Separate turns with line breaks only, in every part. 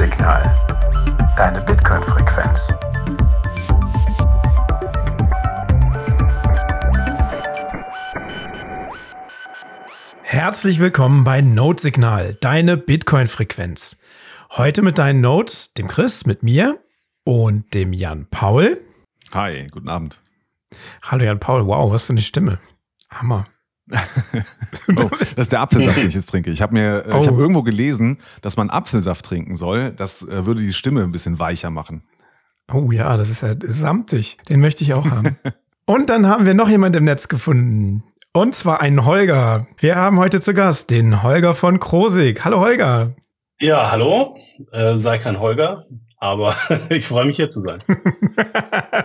Notsignal. Deine Bitcoin-Frequenz.
Herzlich willkommen bei Notsignal, deine Bitcoin-Frequenz. Heute mit deinen Notes, dem Chris, mit mir und dem Jan Paul.
Hi, guten Abend.
Hallo Jan Paul, wow, was für eine Stimme. Hammer.
Oh, das ist der Apfelsaft, den ich jetzt trinke. Ich habe mir, äh, oh. ich habe irgendwo gelesen, dass man Apfelsaft trinken soll. Das äh, würde die Stimme ein bisschen weicher machen.
Oh ja, das ist ja samtig. Den möchte ich auch haben. Und dann haben wir noch jemanden im Netz gefunden. Und zwar einen Holger. Wir haben heute zu Gast den Holger von Krosig. Hallo Holger.
Ja, hallo. Äh, sei kein Holger, aber ich freue mich hier zu sein.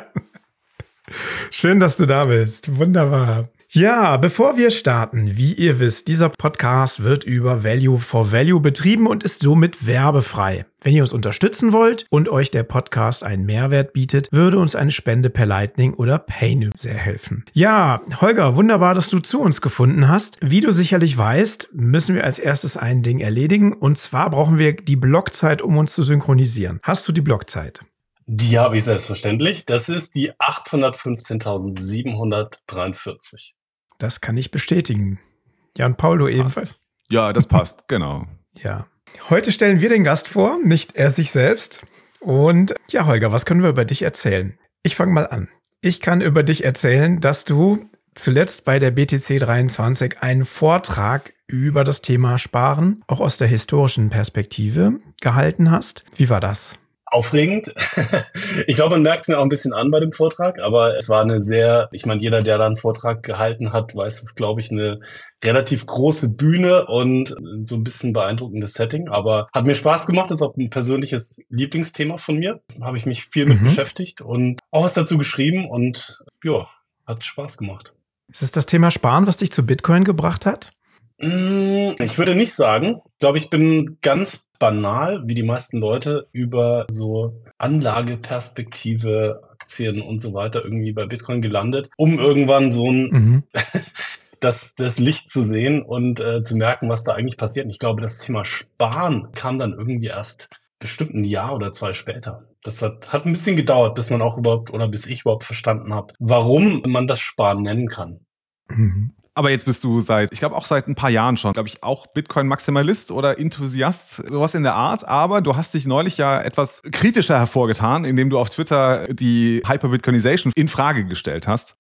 Schön, dass du da bist. Wunderbar. Ja, bevor wir starten, wie ihr wisst, dieser Podcast wird über Value for Value betrieben und ist somit werbefrei. Wenn ihr uns unterstützen wollt und euch der Podcast einen Mehrwert bietet, würde uns eine Spende per Lightning oder PayNew sehr helfen. Ja, Holger, wunderbar, dass du zu uns gefunden hast. Wie du sicherlich weißt, müssen wir als erstes ein Ding erledigen und zwar brauchen wir die Blockzeit, um uns zu synchronisieren. Hast du die Blockzeit?
Die habe ich selbstverständlich. Das ist die 815.743.
Das kann ich bestätigen. Jan Paulo ebenfalls.
Ja, das passt, genau.
Ja. Heute stellen wir den Gast vor, nicht er sich selbst. Und ja, Holger, was können wir über dich erzählen? Ich fange mal an. Ich kann über dich erzählen, dass du zuletzt bei der BTC 23 einen Vortrag über das Thema Sparen, auch aus der historischen Perspektive, gehalten hast. Wie war das?
Aufregend. ich glaube, man merkt es mir auch ein bisschen an bei dem Vortrag, aber es war eine sehr, ich meine, jeder, der da einen Vortrag gehalten hat, weiß es, glaube ich, eine relativ große Bühne und so ein bisschen beeindruckendes Setting. Aber hat mir Spaß gemacht, das ist auch ein persönliches Lieblingsthema von mir. Habe ich mich viel mit mhm. beschäftigt und auch was dazu geschrieben und ja, hat Spaß gemacht.
Ist es das Thema Sparen, was dich zu Bitcoin gebracht hat?
Mm, ich würde nicht sagen. Ich glaube, ich bin ganz banal, wie die meisten Leute, über so Anlageperspektive, Aktien und so weiter irgendwie bei Bitcoin gelandet, um irgendwann so ein mhm. das, das Licht zu sehen und äh, zu merken, was da eigentlich passiert. Und ich glaube, das Thema Sparen kam dann irgendwie erst bestimmt ein Jahr oder zwei später. Das hat, hat ein bisschen gedauert, bis man auch überhaupt oder bis ich überhaupt verstanden habe, warum man das Sparen nennen kann.
Mhm. Aber jetzt bist du seit, ich glaube auch seit ein paar Jahren schon, glaube ich, auch Bitcoin-Maximalist oder Enthusiast, sowas in der Art. Aber du hast dich neulich ja etwas kritischer hervorgetan, indem du auf Twitter die Hyper-Bitcoinization in Frage gestellt hast.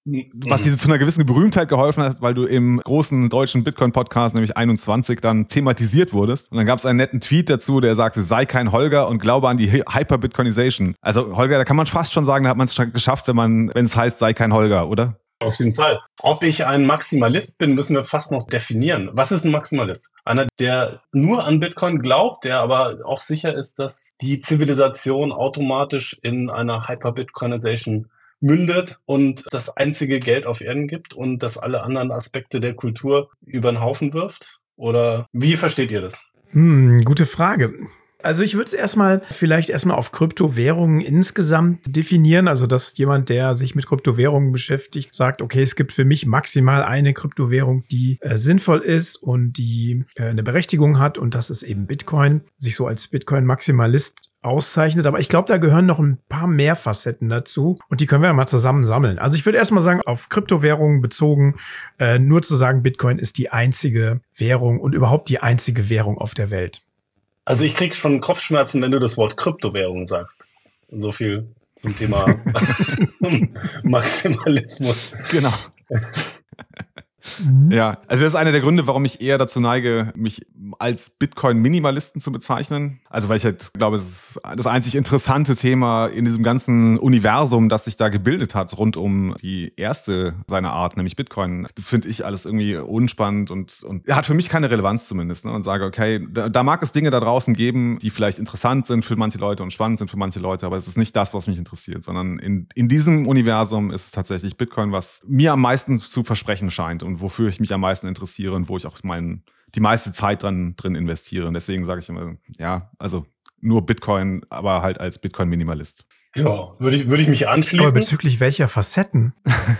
Was dir zu einer gewissen Berühmtheit geholfen hat, weil du im großen deutschen Bitcoin-Podcast, nämlich 21, dann thematisiert wurdest. Und dann gab es einen netten Tweet dazu, der sagte, sei kein Holger und glaube an die Hyper-Bitcoinization. Also Holger, da kann man fast schon sagen, da hat man es geschafft, wenn man, wenn es heißt, sei kein Holger, oder?
Auf jeden Fall. Ob ich ein Maximalist bin, müssen wir fast noch definieren. Was ist ein Maximalist? Einer, der nur an Bitcoin glaubt, der aber auch sicher ist, dass die Zivilisation automatisch in einer Hyper-Bitcoinization mündet und das einzige Geld auf Erden gibt und das alle anderen Aspekte der Kultur über den Haufen wirft? Oder wie versteht ihr das?
Hm, gute Frage. Also ich würde es erstmal vielleicht erstmal auf Kryptowährungen insgesamt definieren. Also dass jemand, der sich mit Kryptowährungen beschäftigt, sagt, okay, es gibt für mich maximal eine Kryptowährung, die äh, sinnvoll ist und die äh, eine Berechtigung hat und das ist eben Bitcoin. Sich so als Bitcoin-Maximalist auszeichnet. Aber ich glaube, da gehören noch ein paar mehr Facetten dazu und die können wir mal zusammen sammeln. Also ich würde erstmal sagen, auf Kryptowährungen bezogen, äh, nur zu sagen, Bitcoin ist die einzige Währung und überhaupt die einzige Währung auf der Welt.
Also ich krieg schon Kopfschmerzen, wenn du das Wort Kryptowährung sagst. So viel zum Thema Maximalismus.
Genau. Mhm. Ja, also das ist einer der Gründe, warum ich eher dazu neige, mich als Bitcoin-Minimalisten zu bezeichnen. Also weil ich halt glaube, es ist das einzig interessante Thema in diesem ganzen Universum, das sich da gebildet hat, rund um die erste seiner Art, nämlich Bitcoin. Das finde ich alles irgendwie unspannend und, und hat für mich keine Relevanz zumindest. Ne? Und sage, okay, da, da mag es Dinge da draußen geben, die vielleicht interessant sind für manche Leute und spannend sind für manche Leute, aber es ist nicht das, was mich interessiert, sondern in, in diesem Universum ist es tatsächlich Bitcoin, was mir am meisten zu versprechen scheint und wofür ich mich am meisten interessiere und wo ich auch mein, die meiste Zeit dran, drin investiere. Und deswegen sage ich immer, ja, also nur Bitcoin, aber halt als Bitcoin-Minimalist.
Ja, würde ich, würde ich mich anschließen.
Aber bezüglich welcher Facetten?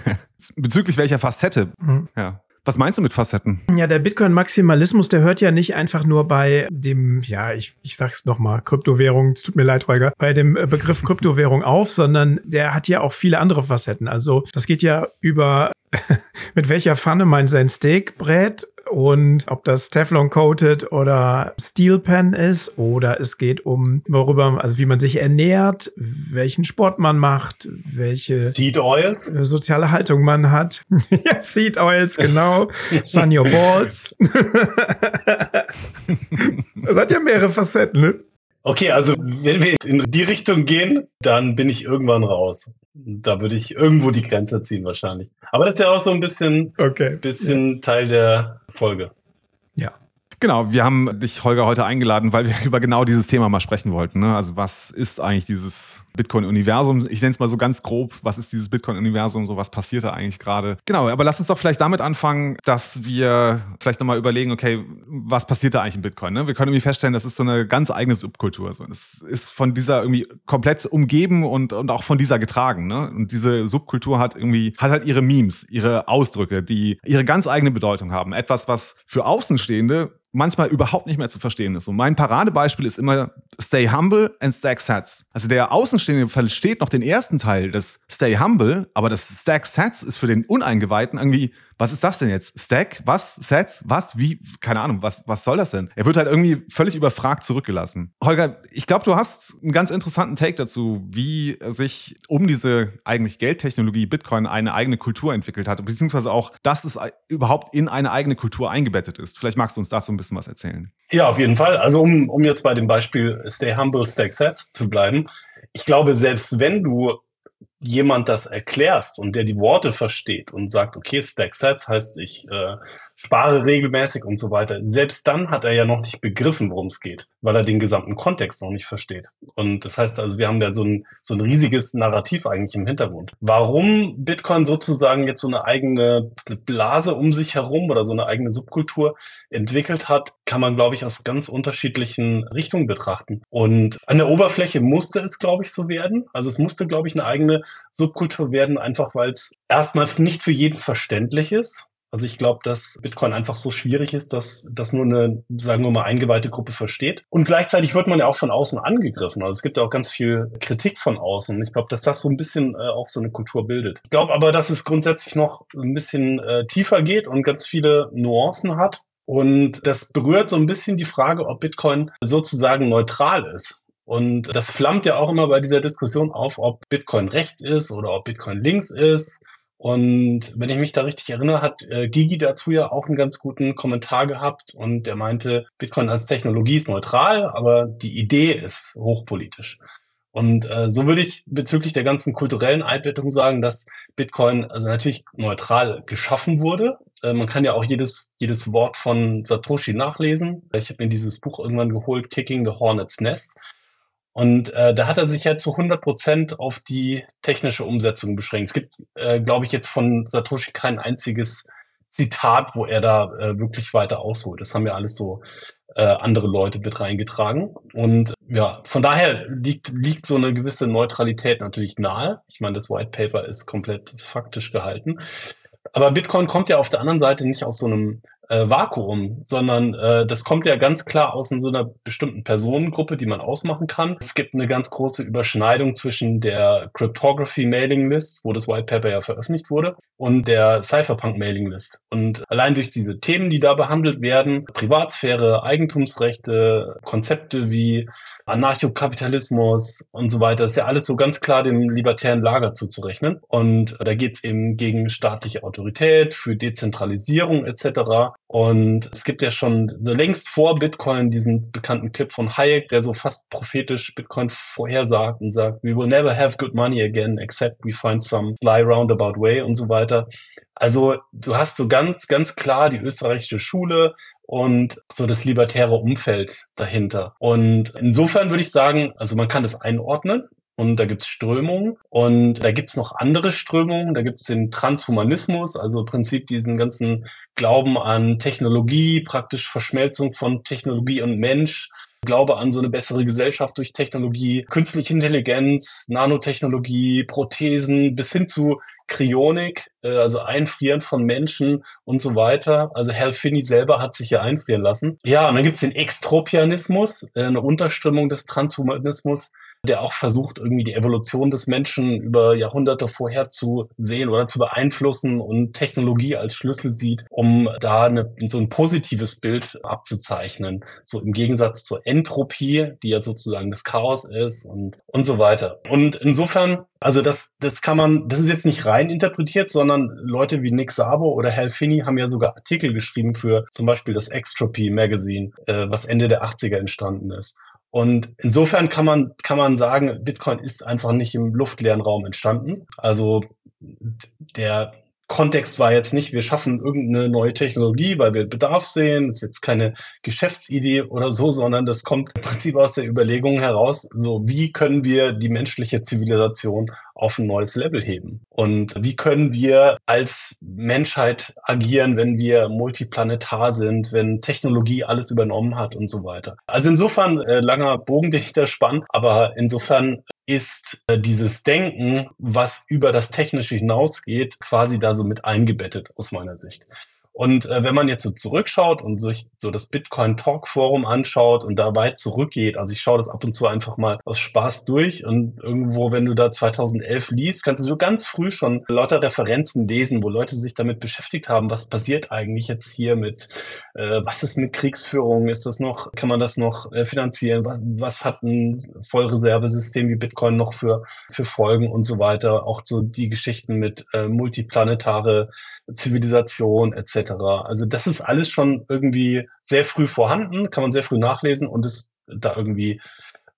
bezüglich welcher Facette? Mhm. Ja. Was meinst du mit Facetten?
Ja, der Bitcoin-Maximalismus, der hört ja nicht einfach nur bei dem, ja, ich, ich sag's nochmal, Kryptowährung, es tut mir leid, Holger, bei dem äh, Begriff Kryptowährung auf, sondern der hat ja auch viele andere Facetten. Also das geht ja über mit welcher Pfanne man sein Steak brät und ob das Teflon coated oder Steel Pan ist oder es geht um worüber, also wie man sich ernährt, welchen Sport man macht, welche
Seed Oils,
äh, soziale Haltung man hat. ja, Seed Oils, genau. Sun Your Balls. das hat ja mehrere Facetten, ne?
Okay, also wenn wir in die Richtung gehen, dann bin ich irgendwann raus. Da würde ich irgendwo die Grenze ziehen wahrscheinlich. Aber das ist ja auch so ein bisschen,
okay.
bisschen ja. Teil der Folge.
Ja.
Genau, wir haben dich, Holger, heute eingeladen, weil wir über genau dieses Thema mal sprechen wollten. Ne? Also was ist eigentlich dieses Bitcoin-Universum? Ich nenne es mal so ganz grob, was ist dieses Bitcoin-Universum? So was passiert da eigentlich gerade? Genau, aber lass uns doch vielleicht damit anfangen, dass wir vielleicht nochmal überlegen, okay, was passiert da eigentlich im Bitcoin? Ne? Wir können irgendwie feststellen, das ist so eine ganz eigene Subkultur. So. Ist von dieser irgendwie komplett umgeben und, und auch von dieser getragen. Ne? Und diese Subkultur hat irgendwie, hat halt ihre Memes, ihre Ausdrücke, die ihre ganz eigene Bedeutung haben. Etwas, was für Außenstehende manchmal überhaupt nicht mehr zu verstehen ist. Und mein Paradebeispiel ist immer Stay Humble and Stack Sats. Also der Außenstehende versteht noch den ersten Teil des Stay Humble, aber das Stack Sats ist für den Uneingeweihten irgendwie was ist das denn jetzt? Stack? Was? Sets? Was? Wie? Keine Ahnung, was, was soll das denn? Er wird halt irgendwie völlig überfragt zurückgelassen. Holger, ich glaube, du hast einen ganz interessanten Take dazu, wie sich um diese eigentlich Geldtechnologie Bitcoin eine eigene Kultur entwickelt hat, beziehungsweise auch, dass es überhaupt in eine eigene Kultur eingebettet ist. Vielleicht magst du uns dazu ein bisschen was erzählen.
Ja, auf jeden Fall. Also um, um jetzt bei dem Beispiel Stay Humble, Stack Sets zu bleiben. Ich glaube, selbst wenn du jemand das erklärst und der die Worte versteht und sagt, okay, Stack Sets heißt, ich äh, spare regelmäßig und so weiter, selbst dann hat er ja noch nicht begriffen, worum es geht, weil er den gesamten Kontext noch nicht versteht. Und das heißt also, wir haben ja so ein, so ein riesiges Narrativ eigentlich im Hintergrund. Warum Bitcoin sozusagen jetzt so eine eigene Blase um sich herum oder so eine eigene Subkultur entwickelt hat, kann man, glaube ich, aus ganz unterschiedlichen Richtungen betrachten. Und an der Oberfläche musste es, glaube ich, so werden. Also es musste, glaube ich, eine eigene Subkultur werden, einfach weil es erstmal nicht für jeden verständlich ist. Also ich glaube, dass Bitcoin einfach so schwierig ist, dass das nur eine, sagen wir mal, eingeweihte Gruppe versteht. Und gleichzeitig wird man ja auch von außen angegriffen. Also es gibt ja auch ganz viel Kritik von außen. Ich glaube, dass das so ein bisschen äh, auch so eine Kultur bildet. Ich glaube aber, dass es grundsätzlich noch ein bisschen äh, tiefer geht und ganz viele Nuancen hat. Und das berührt so ein bisschen die Frage, ob Bitcoin sozusagen neutral ist. Und das flammt ja auch immer bei dieser Diskussion auf, ob Bitcoin rechts ist oder ob Bitcoin links ist. Und wenn ich mich da richtig erinnere, hat äh, Gigi dazu ja auch einen ganz guten Kommentar gehabt und der meinte, Bitcoin als Technologie ist neutral, aber die Idee ist hochpolitisch. Und äh, so würde ich bezüglich der ganzen kulturellen Einbettung sagen, dass Bitcoin also natürlich neutral geschaffen wurde. Äh, man kann ja auch jedes, jedes Wort von Satoshi nachlesen. Ich habe mir dieses Buch irgendwann geholt, Kicking the Hornet's Nest. Und äh, da hat er sich ja zu 100 Prozent auf die technische Umsetzung beschränkt. Es gibt, äh, glaube ich, jetzt von Satoshi kein einziges Zitat, wo er da äh, wirklich weiter ausholt. Das haben ja alles so äh, andere Leute mit reingetragen. Und ja, von daher liegt, liegt so eine gewisse Neutralität natürlich nahe. Ich meine, das White Paper ist komplett faktisch gehalten. Aber Bitcoin kommt ja auf der anderen Seite nicht aus so einem äh, Vakuum, sondern äh, das kommt ja ganz klar aus so einer bestimmten Personengruppe, die man ausmachen kann. Es gibt eine ganz große Überschneidung zwischen der Cryptography Mailing List, wo das White Paper ja veröffentlicht wurde, und der Cypherpunk Mailing List. Und allein durch diese Themen, die da behandelt werden, Privatsphäre, Eigentumsrechte, Konzepte wie Anarchokapitalismus und so weiter, ist ja alles so ganz klar dem libertären Lager zuzurechnen. Und da geht es eben gegen staatliche Autorität, für Dezentralisierung etc. Und es gibt ja schon so längst vor Bitcoin diesen bekannten Clip von Hayek, der so fast prophetisch Bitcoin vorhersagt und sagt, we will never have good money again, except we find some sly roundabout way und so weiter. Also du hast so ganz, ganz klar die österreichische Schule und so das libertäre Umfeld dahinter. Und insofern würde ich sagen, also man kann das einordnen. Und da gibt's Strömungen und da gibt's noch andere Strömungen. Da gibt's den Transhumanismus, also im Prinzip diesen ganzen Glauben an Technologie, praktisch Verschmelzung von Technologie und Mensch. Glaube an so eine bessere Gesellschaft durch Technologie, künstliche Intelligenz, Nanotechnologie, Prothesen bis hin zu Kryonik, äh, also Einfrieren von Menschen und so weiter. Also Hal Finney selber hat sich ja einfrieren lassen. Ja, und dann gibt's den Extropianismus, äh, eine Unterströmung des Transhumanismus, der auch versucht, irgendwie die Evolution des Menschen über Jahrhunderte vorher zu sehen oder zu beeinflussen und Technologie als Schlüssel sieht, um da eine, so ein positives Bild abzuzeichnen. So im Gegensatz zur Entropie, die ja sozusagen das Chaos ist und, und so weiter. Und insofern, also das, das kann man, das ist jetzt nicht rein interpretiert, sondern Leute wie Nick Sabo oder Hal Finney haben ja sogar Artikel geschrieben für zum Beispiel das Extropy Magazine, äh, was Ende der 80er entstanden ist. Und insofern kann man, kann man sagen, Bitcoin ist einfach nicht im luftleeren Raum entstanden. Also der Kontext war jetzt nicht, wir schaffen irgendeine neue Technologie, weil wir Bedarf sehen. Das ist jetzt keine Geschäftsidee oder so, sondern das kommt im Prinzip aus der Überlegung heraus, so wie können wir die menschliche Zivilisation auf ein neues Level heben? Und wie können wir als Menschheit agieren, wenn wir multiplanetar sind, wenn Technologie alles übernommen hat und so weiter? Also insofern äh, langer Bogen, den ich da spann, aber insofern ist äh, dieses Denken, was über das Technische hinausgeht, quasi da so mit eingebettet aus meiner Sicht. Und äh, wenn man jetzt so zurückschaut und sich so das Bitcoin Talk Forum anschaut und da weit zurückgeht, also ich schaue das ab und zu einfach mal aus Spaß durch und irgendwo, wenn du da 2011 liest, kannst du so ganz früh schon lauter Referenzen lesen, wo Leute sich damit beschäftigt haben, was passiert eigentlich jetzt hier mit, äh, was ist mit Kriegsführung, ist das noch, kann man das noch äh, finanzieren, was, was hat ein Vollreservesystem wie Bitcoin noch für, für Folgen und so weiter, auch so die Geschichten mit äh, multiplanetare Zivilisation etc. Also das ist alles schon irgendwie sehr früh vorhanden, kann man sehr früh nachlesen und ist da irgendwie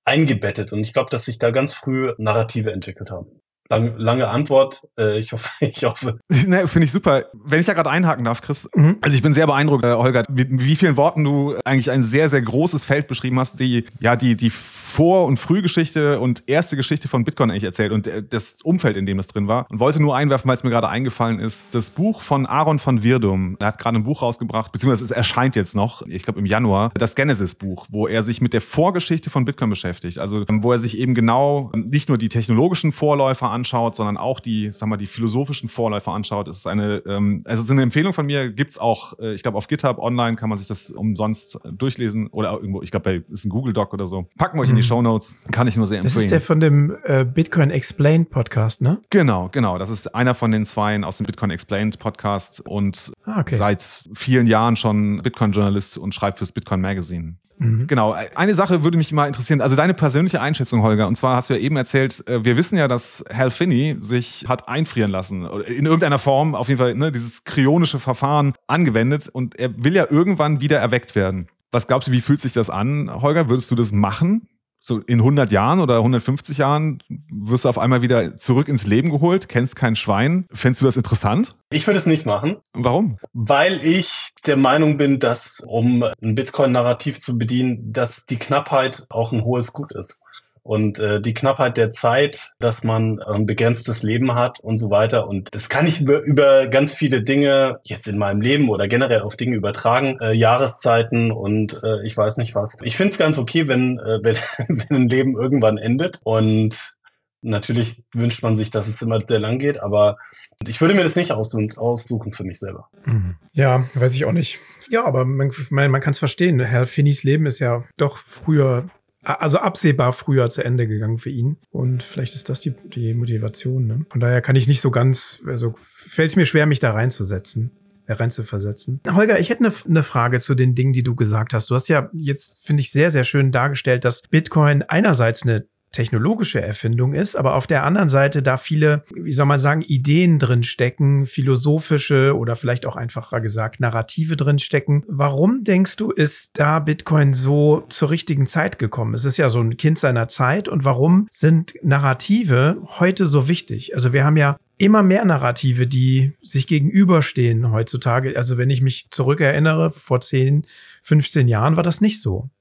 eingebettet. Und ich glaube, dass sich da ganz früh Narrative entwickelt haben. Lang, lange Antwort. Äh, ich hoffe, ich hoffe.
ne, Finde ich super. Wenn ich da gerade einhaken darf, Chris. Mhm. Also ich bin sehr beeindruckt, äh, Holger, mit wie vielen Worten du eigentlich ein sehr, sehr großes Feld beschrieben hast, die, ja, die, die Vor- und Frühgeschichte und erste Geschichte von Bitcoin eigentlich erzählt und äh, das Umfeld, in dem das drin war. Und wollte nur einwerfen, weil es mir gerade eingefallen ist, das Buch von Aaron von Wirdum. Er hat gerade ein Buch rausgebracht, beziehungsweise es erscheint jetzt noch, ich glaube im Januar, das Genesis-Buch, wo er sich mit der Vorgeschichte von Bitcoin beschäftigt. Also wo er sich eben genau nicht nur die technologischen Vorläufer anschaut, sondern auch die, sag mal, die philosophischen Vorläufer anschaut. Es ist eine, ähm, also es ist eine Empfehlung von mir, gibt's auch, äh, ich glaube, auf GitHub online kann man sich das umsonst durchlesen oder irgendwo, ich glaube, ist ein Google Doc oder so. Packen wir euch mhm. in die mhm. Show Notes, kann ich nur sehr empfehlen.
Das ist der von dem äh, Bitcoin Explained Podcast, ne?
Genau, genau. Das ist einer von den zweien aus dem Bitcoin Explained Podcast und ah, okay. seit vielen Jahren schon Bitcoin-Journalist und schreibt fürs Bitcoin Magazine. Mhm. Genau. Eine Sache würde mich mal interessieren. Also deine persönliche Einschätzung, Holger. Und zwar hast du ja eben erzählt, äh, wir wissen ja, dass Hal Finney sich hat einfrieren lassen. In irgendeiner Form, auf jeden Fall, ne, dieses kryonische Verfahren angewendet. Und er will ja irgendwann wieder erweckt werden. Was glaubst du, wie fühlt sich das an, Holger? Würdest du das machen? So in 100 Jahren oder 150 Jahren wirst du auf einmal wieder zurück ins Leben geholt, kennst kein Schwein. Fändest du das interessant?
Ich würde es nicht machen.
Warum?
Weil ich der Meinung bin, dass um ein Bitcoin-Narrativ zu bedienen, dass die Knappheit auch ein hohes Gut ist und äh, die Knappheit der Zeit, dass man ein begrenztes Leben hat und so weiter. Und das kann ich über, über ganz viele Dinge jetzt in meinem Leben oder generell auf Dinge übertragen, äh, Jahreszeiten und äh, ich weiß nicht was. Ich finde es ganz okay, wenn, äh, wenn, wenn ein Leben irgendwann endet und Natürlich wünscht man sich, dass es immer sehr lang geht, aber ich würde mir das nicht aussuchen, für mich selber.
Mhm. Ja, weiß ich auch nicht. Ja, aber man, man, man kann es verstehen. Herr Finnys Leben ist ja doch früher also absehbar früher zu Ende gegangen für ihn. Und vielleicht ist das die, die Motivation. Ne? Von daher kann ich nicht so ganz, also fällt es mir schwer, mich da reinzusetzen äh, reinzuversetzen. Holger, ich hätte eine, eine Frage zu den Dingen, die du gesagt hast. Du hast ja jetzt, finde ich, sehr, sehr schön dargestellt, dass Bitcoin einerseits eine technologische Erfindung ist, aber auf der anderen Seite da viele, wie soll man sagen, Ideen drin stecken, philosophische oder vielleicht auch einfacher gesagt Narrative drin stecken. Warum denkst du, ist da Bitcoin so zur richtigen Zeit gekommen? Es ist ja so ein Kind seiner Zeit und warum sind Narrative heute so wichtig? Also wir haben ja immer mehr Narrative, die sich gegenüberstehen heutzutage. Also wenn ich mich zurückerinnere, vor 10, 15 Jahren war das nicht so.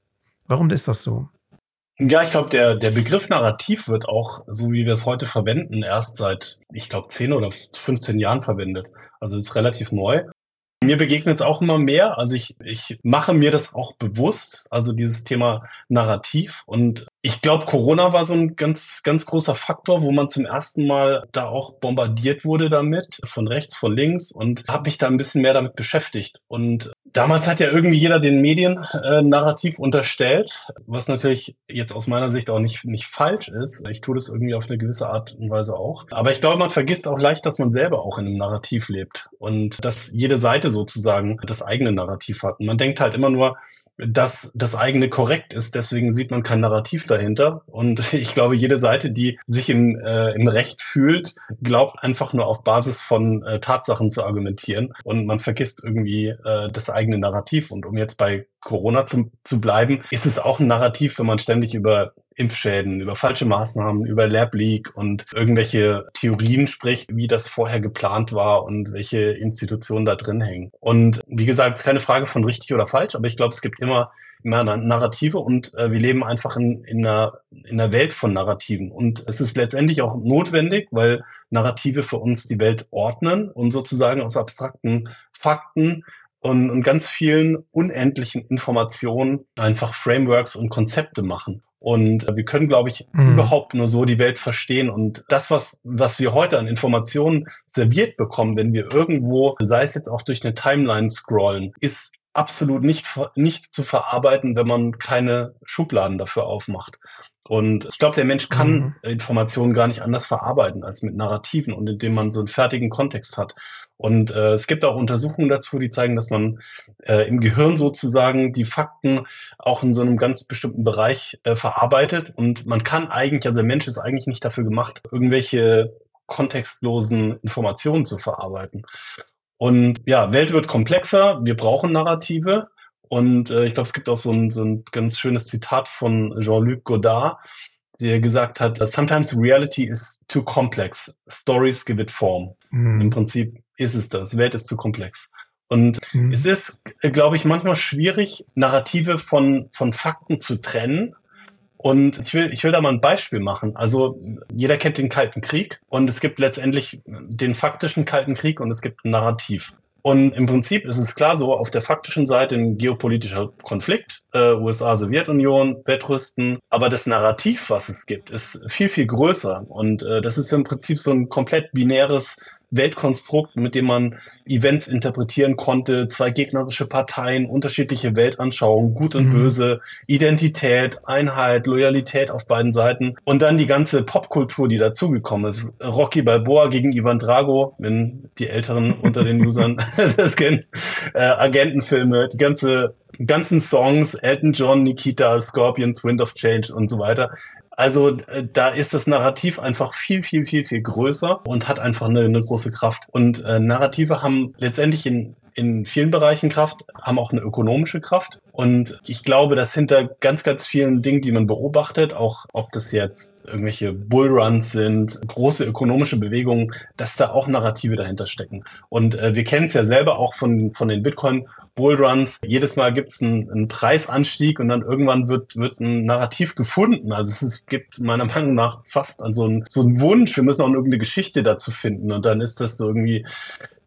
Warum ist das so?
Ja, ich glaube, der, der Begriff Narrativ wird auch, so wie wir es heute verwenden, erst seit, ich glaube, 10 oder 15 Jahren verwendet. Also ist relativ neu. Mir begegnet es auch immer mehr. Also ich, ich mache mir das auch bewusst, also dieses Thema Narrativ. Und ich glaube, Corona war so ein ganz, ganz großer Faktor, wo man zum ersten Mal da auch bombardiert wurde damit, von rechts, von links und habe mich da ein bisschen mehr damit beschäftigt. Und damals hat ja irgendwie jeder den Medien äh, unterstellt, was natürlich jetzt aus meiner Sicht auch nicht, nicht falsch ist. Ich tue das irgendwie auf eine gewisse Art und Weise auch. Aber ich glaube, man vergisst auch leicht, dass man selber auch in einem Narrativ lebt und dass jede Seite sozusagen das eigene Narrativ hat. Und man denkt halt immer nur, dass das eigene korrekt ist. Deswegen sieht man kein Narrativ dahinter. Und ich glaube, jede Seite, die sich im, äh, im Recht fühlt, glaubt einfach nur auf Basis von äh, Tatsachen zu argumentieren. Und man vergisst irgendwie äh, das eigene Narrativ. Und um jetzt bei Corona zu, zu bleiben, ist es auch ein Narrativ, wenn man ständig über Impfschäden, über falsche Maßnahmen, über Lab Leak und irgendwelche Theorien spricht, wie das vorher geplant war und welche Institutionen da drin hängen. Und wie gesagt, es ist keine Frage von richtig oder falsch, aber ich glaube, es gibt immer immer Narrative und äh, wir leben einfach in, in, einer, in einer Welt von Narrativen. Und es ist letztendlich auch notwendig, weil Narrative für uns die Welt ordnen und sozusagen aus abstrakten Fakten und, und ganz vielen unendlichen Informationen einfach Frameworks und Konzepte machen. Und wir können, glaube ich, mhm. überhaupt nur so die Welt verstehen. Und das, was, was wir heute an Informationen serviert bekommen, wenn wir irgendwo, sei es jetzt auch durch eine Timeline scrollen, ist absolut nicht, nicht zu verarbeiten, wenn man keine Schubladen dafür aufmacht. Und ich glaube, der Mensch kann mhm. Informationen gar nicht anders verarbeiten als mit Narrativen und indem man so einen fertigen Kontext hat. Und äh, es gibt auch Untersuchungen dazu, die zeigen, dass man äh, im Gehirn sozusagen die Fakten auch in so einem ganz bestimmten Bereich äh, verarbeitet. Und man kann eigentlich, also der Mensch ist eigentlich nicht dafür gemacht, irgendwelche kontextlosen Informationen zu verarbeiten. Und ja, Welt wird komplexer, wir brauchen Narrative. Und äh, ich glaube, es gibt auch so ein, so ein ganz schönes Zitat von Jean-Luc Godard, der gesagt hat, sometimes reality is too complex, stories give it form. Mhm. Im Prinzip ist es das, Welt ist zu komplex. Und mhm. es ist, glaube ich, manchmal schwierig, Narrative von, von Fakten zu trennen. Und ich will, ich will da mal ein Beispiel machen. Also jeder kennt den Kalten Krieg und es gibt letztendlich den faktischen Kalten Krieg und es gibt ein Narrativ. Und im Prinzip ist es klar so, auf der faktischen Seite ein geopolitischer Konflikt, äh, USA-Sowjetunion, Wettrüsten, aber das Narrativ, was es gibt, ist viel, viel größer. Und äh, das ist im Prinzip so ein komplett binäres Weltkonstrukt, mit dem man Events interpretieren konnte, zwei gegnerische Parteien, unterschiedliche Weltanschauungen, gut und mhm. böse, Identität, Einheit, Loyalität auf beiden Seiten und dann die ganze Popkultur, die dazugekommen ist. Rocky Balboa gegen Ivan Drago, wenn die Älteren unter den Usern das kennen, äh, Agentenfilme, die ganze ganzen Songs, Elton John, Nikita, Scorpions, Wind of Change und so weiter. Also äh, da ist das Narrativ einfach viel, viel, viel, viel größer und hat einfach eine, eine große Kraft. Und äh, Narrative haben letztendlich in, in vielen Bereichen Kraft, haben auch eine ökonomische Kraft. Und ich glaube, dass hinter ganz, ganz vielen Dingen, die man beobachtet, auch ob das jetzt irgendwelche Bullruns sind, große ökonomische Bewegungen, dass da auch Narrative dahinter stecken. Und äh, wir kennen es ja selber auch von, von den Bitcoin Bullruns. Jedes Mal gibt es einen, einen, Preisanstieg und dann irgendwann wird, wird ein Narrativ gefunden. Also es gibt meiner Meinung nach fast so einen, so einen Wunsch, wir müssen auch irgendeine Geschichte dazu finden. Und dann ist das so irgendwie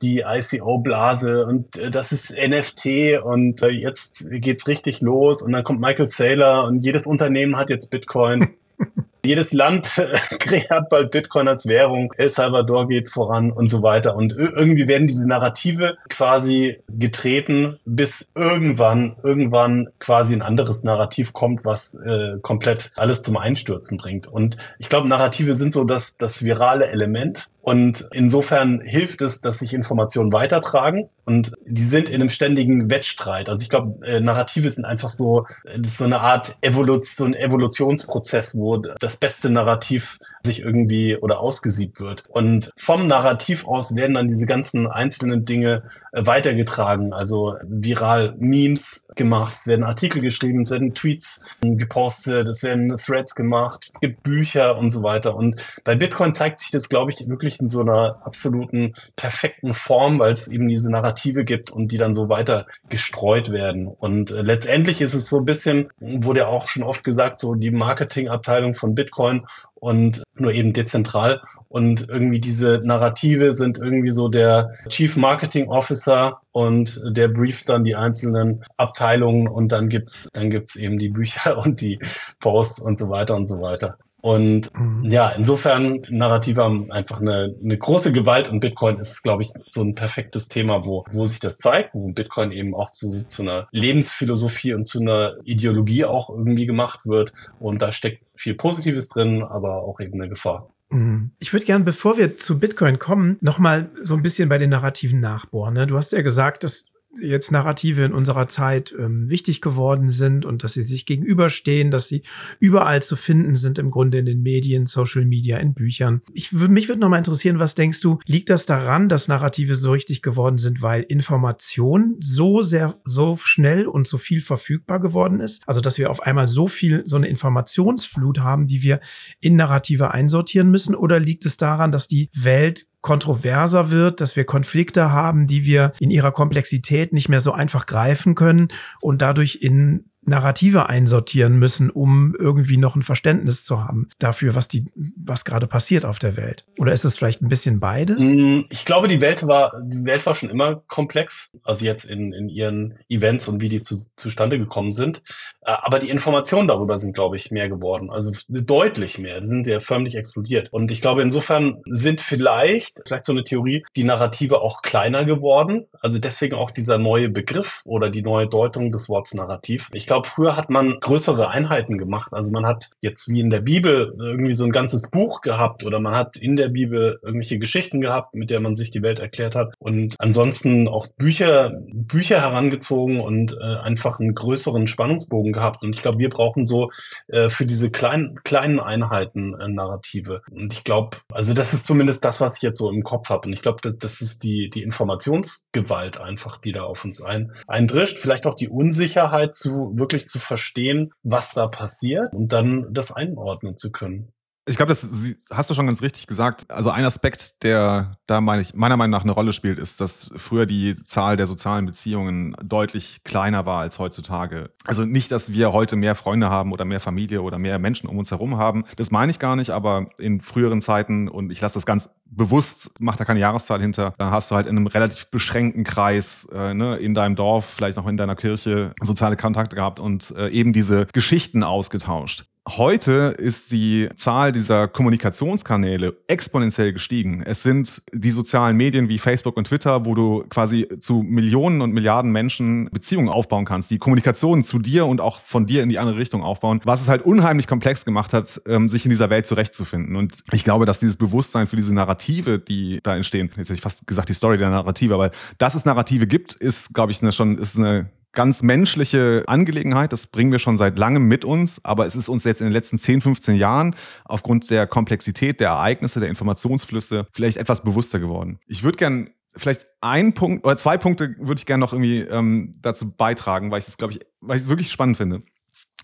die ICO-Blase und äh, das ist NFT und äh, jetzt geht's richtig los und dann kommt Michael Saylor und jedes Unternehmen hat jetzt Bitcoin. Jedes Land hat bald Bitcoin als Währung, El Salvador geht voran und so weiter. Und irgendwie werden diese Narrative quasi getreten, bis irgendwann, irgendwann quasi ein anderes Narrativ kommt, was äh, komplett alles zum Einstürzen bringt. Und ich glaube, Narrative sind so das, das virale Element. Und insofern hilft es, dass sich Informationen weitertragen und die sind in einem ständigen Wettstreit. Also ich glaube, äh, Narrative sind einfach so, das ist so eine Art Evolution, Evolutionsprozess, wo das beste Narrativ sich irgendwie oder ausgesiebt wird. Und vom Narrativ aus werden dann diese ganzen einzelnen Dinge äh, weitergetragen. Also viral Memes gemacht, es werden Artikel geschrieben, es werden Tweets gepostet, es werden Threads gemacht, es gibt Bücher und so weiter. Und bei Bitcoin zeigt sich das, glaube ich, wirklich in so einer absoluten perfekten Form, weil es eben diese Narrative gibt und die dann so weiter gestreut werden. Und äh, letztendlich ist es so ein bisschen, wurde ja auch schon oft gesagt, so die Marketingabteilung von Bitcoin und nur eben dezentral. Und irgendwie diese Narrative sind irgendwie so der Chief Marketing Officer und der brieft dann die einzelnen Abteilungen und dann gibt's dann gibt's eben die Bücher und die Posts und so weiter und so weiter. Und mhm. ja, insofern Narrative haben einfach eine, eine große Gewalt und Bitcoin ist, glaube ich, so ein perfektes Thema, wo, wo sich das zeigt, wo Bitcoin eben auch zu, zu einer Lebensphilosophie und zu einer Ideologie auch irgendwie gemacht wird. Und da steckt viel Positives drin, aber auch eben eine Gefahr.
Mhm. Ich würde gerne, bevor wir zu Bitcoin kommen, nochmal so ein bisschen bei den Narrativen nachbohren. Ne? Du hast ja gesagt, dass jetzt Narrative in unserer Zeit ähm, wichtig geworden sind und dass sie sich gegenüberstehen, dass sie überall zu finden sind, im Grunde in den Medien, Social Media, in Büchern. Ich, mich würde noch mal interessieren, was denkst du, liegt das daran, dass Narrative so richtig geworden sind, weil Information so sehr, so schnell und so viel verfügbar geworden ist? Also, dass wir auf einmal so viel, so eine Informationsflut haben, die wir in Narrative einsortieren müssen? Oder liegt es daran, dass die Welt kontroverser wird, dass wir Konflikte haben, die wir in ihrer Komplexität nicht mehr so einfach greifen können und dadurch in Narrative einsortieren müssen, um irgendwie noch ein Verständnis zu haben dafür, was die, was gerade passiert auf der Welt. Oder ist es vielleicht ein bisschen beides?
Mm, ich glaube, die Welt war, die Welt war schon immer komplex, also jetzt in, in ihren Events und wie die zu, zustande gekommen sind. Äh, aber die Informationen darüber sind, glaube ich, mehr geworden. Also deutlich mehr. Die sind ja förmlich explodiert. Und ich glaube, insofern sind vielleicht, vielleicht so eine Theorie, die Narrative auch kleiner geworden. Also deswegen auch dieser neue Begriff oder die neue Deutung des Wortes Narrativ. Ich glaube, früher hat man größere Einheiten gemacht. Also man hat jetzt wie in der Bibel irgendwie so ein ganzes Buch gehabt oder man hat in der Bibel irgendwelche Geschichten gehabt, mit der man sich die Welt erklärt hat. Und ansonsten auch Bücher, Bücher herangezogen und äh, einfach einen größeren Spannungsbogen gehabt. Und ich glaube, wir brauchen so äh, für diese kleinen, kleinen Einheiten äh, Narrative. Und ich glaube, also das ist zumindest das, was ich jetzt so im Kopf habe. Und ich glaube, das, das ist die, die Informationsgewalt einfach, die da auf uns ein, eindrischt. Vielleicht auch die Unsicherheit zu wirklich zu verstehen, was da passiert und dann das einordnen zu können.
Ich glaube, das hast du schon ganz richtig gesagt. Also ein Aspekt, der da meine ich, meiner Meinung nach eine Rolle spielt, ist, dass früher die Zahl der sozialen Beziehungen deutlich kleiner war als heutzutage. Also nicht, dass wir heute mehr Freunde haben oder mehr Familie oder mehr Menschen um uns herum haben. Das meine ich gar nicht, aber in früheren Zeiten, und ich lasse das ganz bewusst, mach da keine Jahreszahl hinter, da hast du halt in einem relativ beschränkten Kreis, äh, ne, in deinem Dorf, vielleicht noch in deiner Kirche, soziale Kontakte gehabt und äh, eben diese Geschichten ausgetauscht. Heute ist die Zahl dieser Kommunikationskanäle exponentiell gestiegen. Es sind die sozialen Medien wie Facebook und Twitter, wo du quasi zu Millionen und Milliarden Menschen Beziehungen aufbauen kannst, die Kommunikation zu dir und auch von dir in die andere Richtung aufbauen, was es halt unheimlich komplex gemacht hat, ähm, sich in dieser Welt zurechtzufinden. Und ich glaube, dass dieses Bewusstsein für diese Narrative, die da entstehen, jetzt hätte ich fast gesagt die Story der Narrative, aber dass es Narrative gibt, ist, glaube ich, eine, schon ist eine ganz menschliche Angelegenheit. Das bringen wir schon seit langem mit uns, aber es ist uns jetzt in den letzten 10, 15 Jahren aufgrund der Komplexität der Ereignisse, der Informationsflüsse vielleicht etwas bewusster geworden. Ich würde gern vielleicht ein Punkt oder zwei Punkte würde ich gerne noch irgendwie ähm, dazu beitragen, weil ich das, glaube ich, weil ich es wirklich spannend finde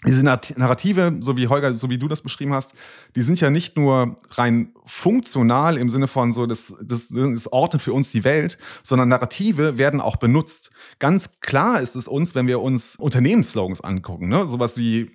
diese Narrative, so wie Holger, so wie du das beschrieben hast, die sind ja nicht nur rein funktional im Sinne von so, das, das, das ordnet für uns die Welt, sondern Narrative werden auch benutzt. Ganz klar ist es uns, wenn wir uns Unternehmensslogans angucken, ne? sowas wie,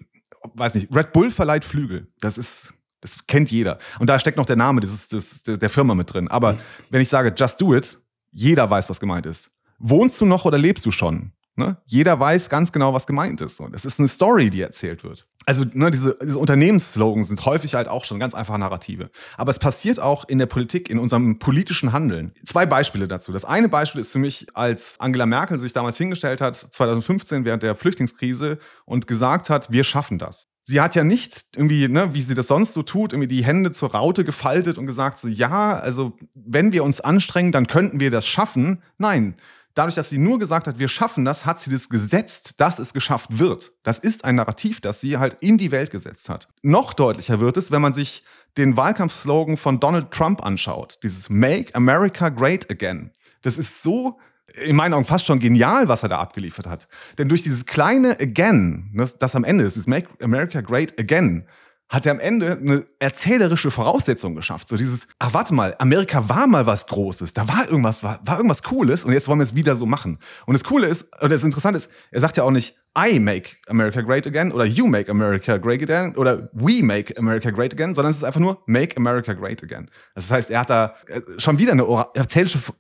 weiß nicht, Red Bull verleiht Flügel. Das ist, das kennt jeder. Und da steckt noch der Name dieses, des, der Firma mit drin. Aber mhm. wenn ich sage, just do it, jeder weiß, was gemeint ist. Wohnst du noch oder lebst du schon? Ne? Jeder weiß ganz genau, was gemeint ist. Und es ist eine Story, die erzählt wird. Also ne, diese, diese Unternehmensslogans sind häufig halt auch schon ganz einfache Narrative. Aber es passiert auch in der Politik, in unserem politischen Handeln. Zwei Beispiele dazu. Das eine Beispiel ist für mich, als Angela Merkel sich damals hingestellt hat, 2015 während der Flüchtlingskrise und gesagt hat, wir schaffen das. Sie hat ja nicht irgendwie, ne, wie sie das sonst so tut, irgendwie die Hände zur Raute gefaltet und gesagt, so, ja, also wenn wir uns anstrengen, dann könnten wir das schaffen. Nein, dadurch, dass sie nur gesagt hat, wir schaffen das, hat sie das gesetzt, dass es geschafft wird. Das ist ein Narrativ, das sie halt in die Welt gesetzt hat. Noch deutlicher wird es, wenn man sich den Wahlkampfslogan von Donald Trump anschaut. Dieses Make America Great Again. Das ist so in meinen Augen fast schon genial, was er da abgeliefert hat. Denn durch dieses kleine Again, das, das am Ende ist, dieses Make America Great Again, hat er am Ende eine erzählerische Voraussetzung geschafft. So dieses, ach warte mal, Amerika war mal was Großes, da war irgendwas, war, war irgendwas Cooles und jetzt wollen wir es wieder so machen. Und das Coole ist, oder das Interessante ist, er sagt ja auch nicht, I make America great again oder you make America great again oder we make America great again, sondern es ist einfach nur make America great again. Das heißt, er hat da äh, schon wieder eine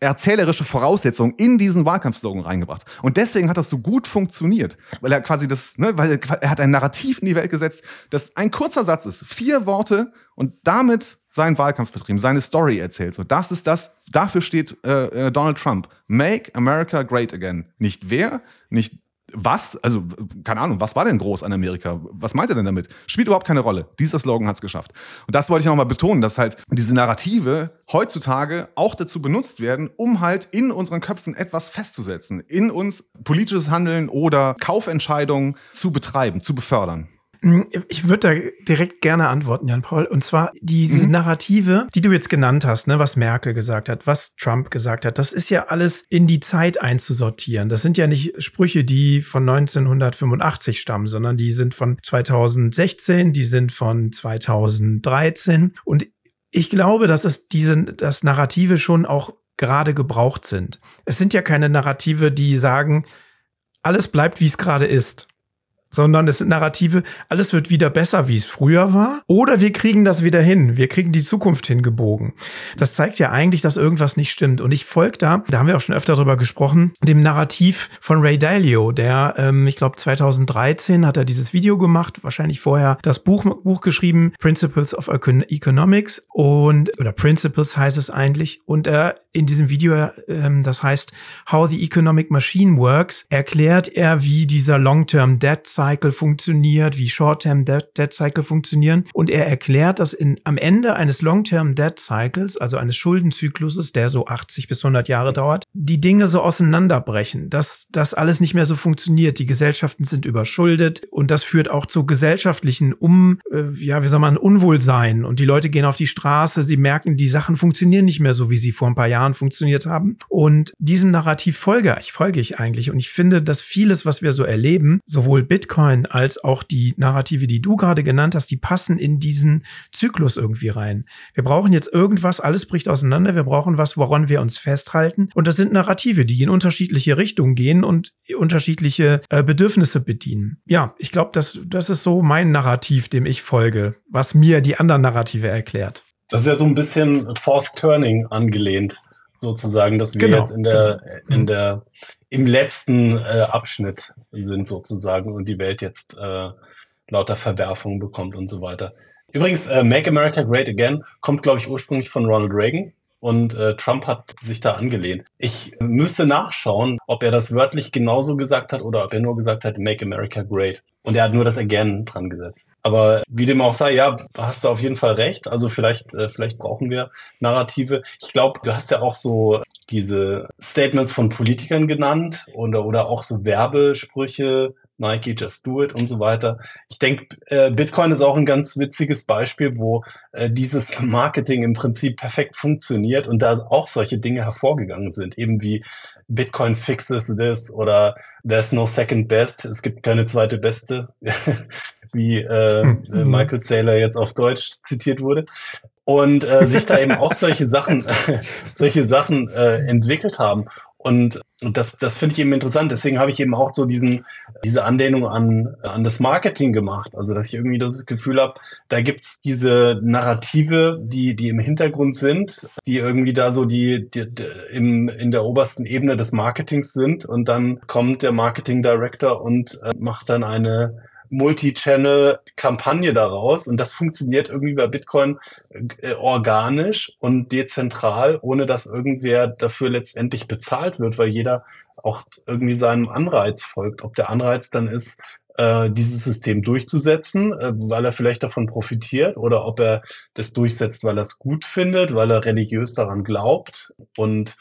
erzählerische, Voraussetzung in diesen Wahlkampfslogan reingebracht. Und deswegen hat das so gut funktioniert, weil er quasi das, ne, weil er hat ein Narrativ in die Welt gesetzt, das ein kurzer Satz ist, vier Worte und damit seinen Wahlkampf betrieben, seine Story erzählt. So, das ist das, dafür steht äh, äh Donald Trump. Make America great again. Nicht wer, nicht was, also keine Ahnung, was war denn groß an Amerika? Was meint er denn damit? Spielt überhaupt keine Rolle. Dieser Slogan hat es geschafft. Und das wollte ich nochmal betonen, dass halt diese Narrative heutzutage auch dazu benutzt werden, um halt in unseren Köpfen etwas festzusetzen, in uns politisches Handeln oder Kaufentscheidungen zu betreiben, zu befördern.
Hm, ich würde da direkt gerne antworten, Jan-Paul. Und zwar diese mhm. Narrative, die du jetzt genannt hast, ne, was Merkel gesagt hat, was Trump gesagt hat, das ist ja alles in die Zeit einzusortieren. Das sind ja nicht Sprüche, die von 1985 stammen, sondern die sind von 2016, die sind von 2013. Und ich glaube, dass es diese, das Narrative schon auch gerade gebraucht sind. Es sind ja keine Narrative, die sagen, alles bleibt, wie es gerade ist sondern es sind Narrative, alles wird wieder besser, wie es früher war, oder wir kriegen das wieder hin, wir kriegen die Zukunft hingebogen. Das zeigt ja eigentlich, dass irgendwas nicht stimmt. Und ich folge da, da haben wir auch schon öfter drüber gesprochen, dem Narrativ von Ray Dalio, der, ähm, ich glaube 2013 hat er dieses Video gemacht, wahrscheinlich vorher das Buch, Buch geschrieben, Principles of Economics und, oder Principles heißt es eigentlich, und er in diesem Video, ähm, das heißt How the Economic Machine Works, erklärt er, wie dieser Long-Term Debt Cycle funktioniert, wie Short-Term Debt, Debt Cycle funktionieren. Und er erklärt, dass in, am Ende eines Long-Term Debt Cycles, also eines Schuldenzykluses, der so 80 bis 100 Jahre dauert, die Dinge so auseinanderbrechen, dass das alles nicht mehr so funktioniert. Die Gesellschaften sind überschuldet und das führt auch zu gesellschaftlichen Um, äh, ja, wie soll man, Unwohlsein. Und die Leute gehen auf die Straße, sie merken, die Sachen funktionieren nicht mehr so, wie sie vor ein paar Jahren Jahren funktioniert haben. Und diesem Narrativ folge ich, folge ich eigentlich. Und ich finde, dass vieles, was wir so erleben, sowohl Bitcoin als auch die Narrative, die du gerade genannt hast, die passen in diesen Zyklus irgendwie rein. Wir brauchen jetzt irgendwas, alles bricht auseinander. Wir brauchen was, woran wir uns festhalten. Und das sind Narrative, die in unterschiedliche Richtungen gehen und unterschiedliche äh, Bedürfnisse bedienen. Ja, ich glaube, das, das ist so mein Narrativ, dem ich folge, was mir die anderen Narrative erklärt.
Das ist ja so ein bisschen Fourth Turning angelehnt sozusagen, dass wir genau, jetzt in der, genau. in der, im letzten äh, Abschnitt sind sozusagen und die Welt jetzt äh, lauter Verwerfungen bekommt und so weiter. Übrigens, äh, Make America Great Again kommt, glaube ich, ursprünglich von Ronald Reagan und äh, Trump hat sich da angelehnt. Ich müsste nachschauen, ob er das wörtlich genauso gesagt hat oder ob er nur gesagt hat, Make America Great. Und er hat nur das Again dran gesetzt. Aber wie dem auch sei, ja, hast du auf jeden Fall recht. Also vielleicht, äh, vielleicht brauchen wir Narrative. Ich glaube, du hast ja auch so diese Statements von Politikern genannt oder, oder auch so Werbesprüche, Nike, Just Do It und so weiter. Ich denke, äh, Bitcoin ist auch ein ganz witziges Beispiel, wo äh, dieses Marketing im Prinzip perfekt funktioniert und da auch solche Dinge hervorgegangen sind, eben wie Bitcoin fixes this oder there's no second best, es gibt keine zweite beste, wie äh, hm. äh, Michael Saylor jetzt auf Deutsch zitiert wurde. Und äh, sich da eben auch solche Sachen, solche Sachen äh, entwickelt haben. Und das, das finde ich eben interessant. Deswegen habe ich eben auch so diesen, diese Anlehnung an, an das Marketing gemacht. Also, dass ich irgendwie das Gefühl habe, da gibt's diese Narrative, die, die im Hintergrund sind, die irgendwie da so die, die, die im, in der obersten Ebene des Marketings sind. Und dann kommt der Marketing Director und äh, macht dann eine Multi-Channel-Kampagne daraus. Und das funktioniert irgendwie bei Bitcoin äh, organisch und dezentral, ohne dass irgendwer dafür letztendlich bezahlt wird, weil jeder auch irgendwie seinem Anreiz folgt. Ob der Anreiz dann ist, äh, dieses System durchzusetzen, äh, weil er vielleicht davon profitiert oder ob er das durchsetzt, weil er es gut findet, weil er religiös daran glaubt. Und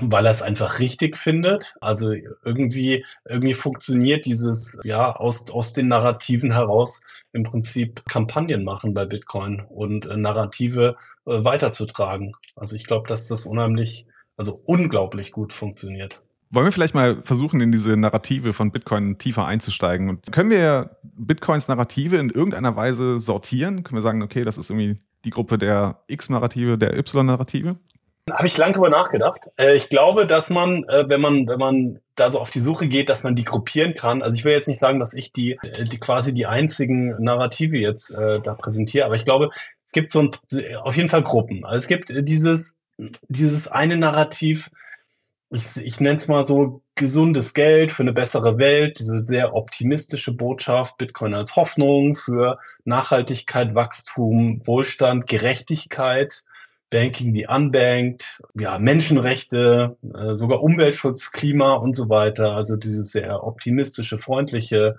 weil er es einfach richtig findet. Also irgendwie, irgendwie funktioniert dieses, ja, aus, aus den Narrativen heraus im Prinzip Kampagnen machen bei Bitcoin und äh, Narrative äh, weiterzutragen. Also ich glaube, dass das unheimlich, also unglaublich gut funktioniert.
Wollen wir vielleicht mal versuchen, in diese Narrative von Bitcoin tiefer einzusteigen? Und können wir Bitcoins Narrative in irgendeiner Weise sortieren? Können wir sagen, okay, das ist irgendwie die Gruppe der X-Narrative, der Y-Narrative?
Habe ich lange drüber nachgedacht. Äh, ich glaube, dass man, äh, wenn man, wenn man da so auf die Suche geht, dass man die gruppieren kann. Also ich will jetzt nicht sagen, dass ich die, äh, die quasi die einzigen Narrative jetzt da präsentiere, aber ich glaube, es gibt so ein, auf jeden Fall Gruppen. Also es gibt dieses, dieses eine Narrativ, ich, ich nenne es mal so gesundes Geld für eine bessere Welt, diese sehr optimistische Botschaft, Bitcoin als Hoffnung für Nachhaltigkeit, Wachstum, Wohlstand, Gerechtigkeit Banking wie Unbanked, ja, Menschenrechte, äh, sogar Umweltschutz, Klima und so weiter. Also dieses sehr optimistische, freundliche,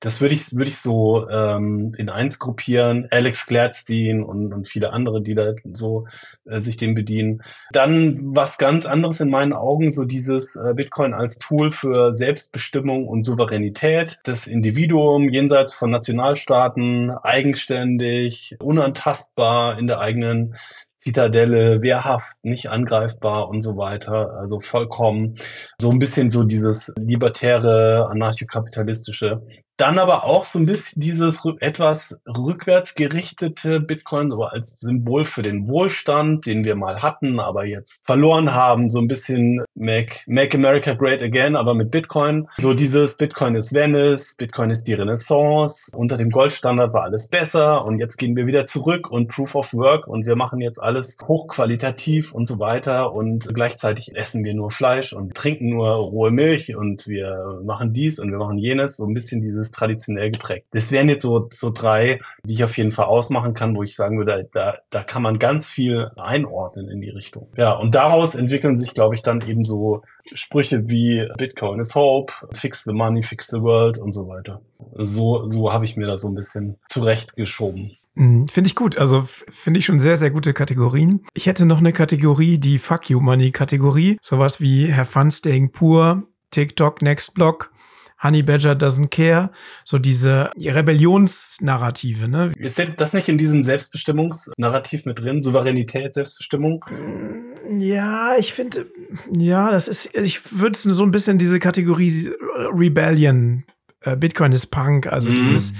das würde ich, würde ich so ähm, in eins gruppieren. Alex Gladstein und, und viele andere, die da so äh, sich dem bedienen. Dann was ganz anderes in meinen Augen, so dieses äh, Bitcoin als Tool für Selbstbestimmung und Souveränität. Das Individuum jenseits von Nationalstaaten, eigenständig, unantastbar in der eigenen Zitadelle, wehrhaft, nicht angreifbar und so weiter. Also vollkommen so ein bisschen so dieses libertäre, anarchokapitalistische. Dann aber auch so ein bisschen dieses etwas rückwärts gerichtete Bitcoin so als Symbol für den Wohlstand, den wir mal hatten, aber jetzt verloren haben. So ein bisschen Make, Make America Great Again, aber mit Bitcoin. So dieses Bitcoin ist Venice, Bitcoin ist die Renaissance. Unter dem Goldstandard war alles besser und jetzt gehen wir wieder zurück und Proof of Work und wir machen jetzt alles hochqualitativ und so weiter und gleichzeitig essen wir nur Fleisch und trinken nur rohe Milch und wir machen dies und wir machen jenes. So ein bisschen dieses traditionell geprägt. Das wären jetzt so, so drei, die ich auf jeden Fall ausmachen kann, wo ich sagen würde, da, da kann man ganz viel einordnen in die Richtung. Ja, und daraus entwickeln sich, glaube ich, dann eben so Sprüche wie Bitcoin is Hope, Fix the Money, Fix the World und so weiter. So, so habe ich mir da so ein bisschen zurechtgeschoben.
Mhm, finde ich gut. Also finde ich schon sehr, sehr gute Kategorien. Ich hätte noch eine Kategorie, die Fuck You Money Kategorie. Sowas wie Herr Fun Staying Poor, TikTok, Next Block. Honey Badger doesn't care, so diese Rebellionsnarrative. Ne?
Ist das nicht in diesem Selbstbestimmungsnarrativ mit drin? Souveränität, Selbstbestimmung?
Ja, ich finde, ja, das ist, ich würde es so ein bisschen diese Kategorie Rebellion, äh, Bitcoin ist Punk, also mhm. dieses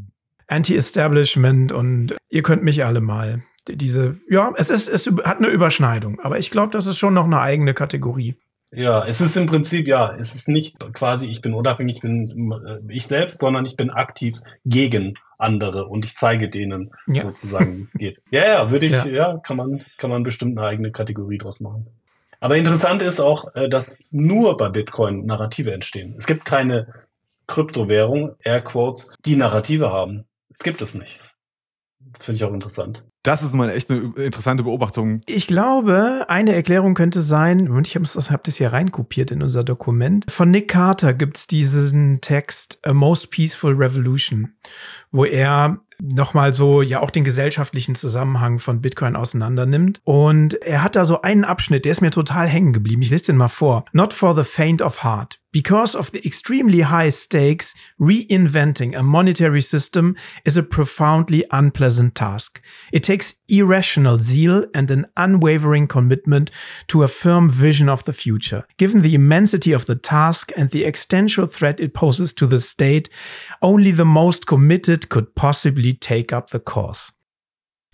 Anti-Establishment und ihr könnt mich alle mal. Diese, ja, es ist, es hat eine Überschneidung, aber ich glaube, das ist schon noch eine eigene Kategorie.
Ja, es ist im Prinzip, ja, es ist nicht quasi, ich bin unabhängig, ich bin äh, ich selbst, sondern ich bin aktiv gegen andere und ich zeige denen ja. sozusagen, wie es geht. Ja, ja, würde ich, ja. ja, kann man, kann man bestimmt eine eigene Kategorie draus machen. Aber interessant ist auch, äh, dass nur bei Bitcoin Narrative entstehen. Es gibt keine Kryptowährung, Airquotes, die Narrative haben. Es gibt es nicht. Finde ich auch interessant.
Das ist mal echt eine interessante Beobachtung.
Ich glaube, eine Erklärung könnte sein, und ich habe das, hab das hier reinkopiert in unser Dokument. Von Nick Carter gibt es diesen Text A Most Peaceful Revolution, wo er nochmal so ja auch den gesellschaftlichen Zusammenhang von Bitcoin auseinander nimmt. Und er hat da so einen Abschnitt, der ist mir total hängen geblieben. Ich lese den mal vor. Not for the faint of heart. Because of the extremely high stakes, reinventing a monetary system is a profoundly unpleasant task. It takes irrational zeal and an unwavering commitment to a firm vision of the future. Given the immensity of the task and the existential threat it poses to the state, only the most committed could possibly take up the cause.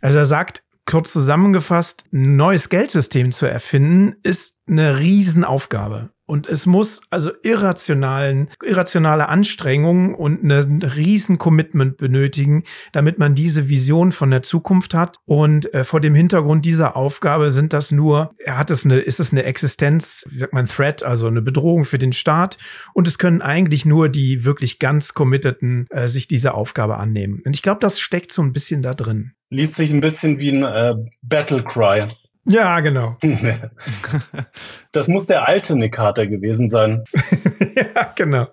Also er sagt, kurz zusammengefasst, neues Geldsystem zu erfinden, ist eine Riesenaufgabe. Und es muss also irrationalen, irrationale Anstrengungen und ein riesen Commitment benötigen, damit man diese Vision von der Zukunft hat. Und äh, vor dem Hintergrund dieser Aufgabe sind das nur, er hat es eine, ist es eine Existenz, wie sagt man, Threat, also eine Bedrohung für den Staat. Und es können eigentlich nur die wirklich ganz Committeden äh, sich dieser Aufgabe annehmen. Und ich glaube, das steckt so ein bisschen da drin.
Liest sich ein bisschen wie ein äh, Battle Cry.
Ja, genau.
das muss der alte Nick Carter gewesen sein.
ja, genau.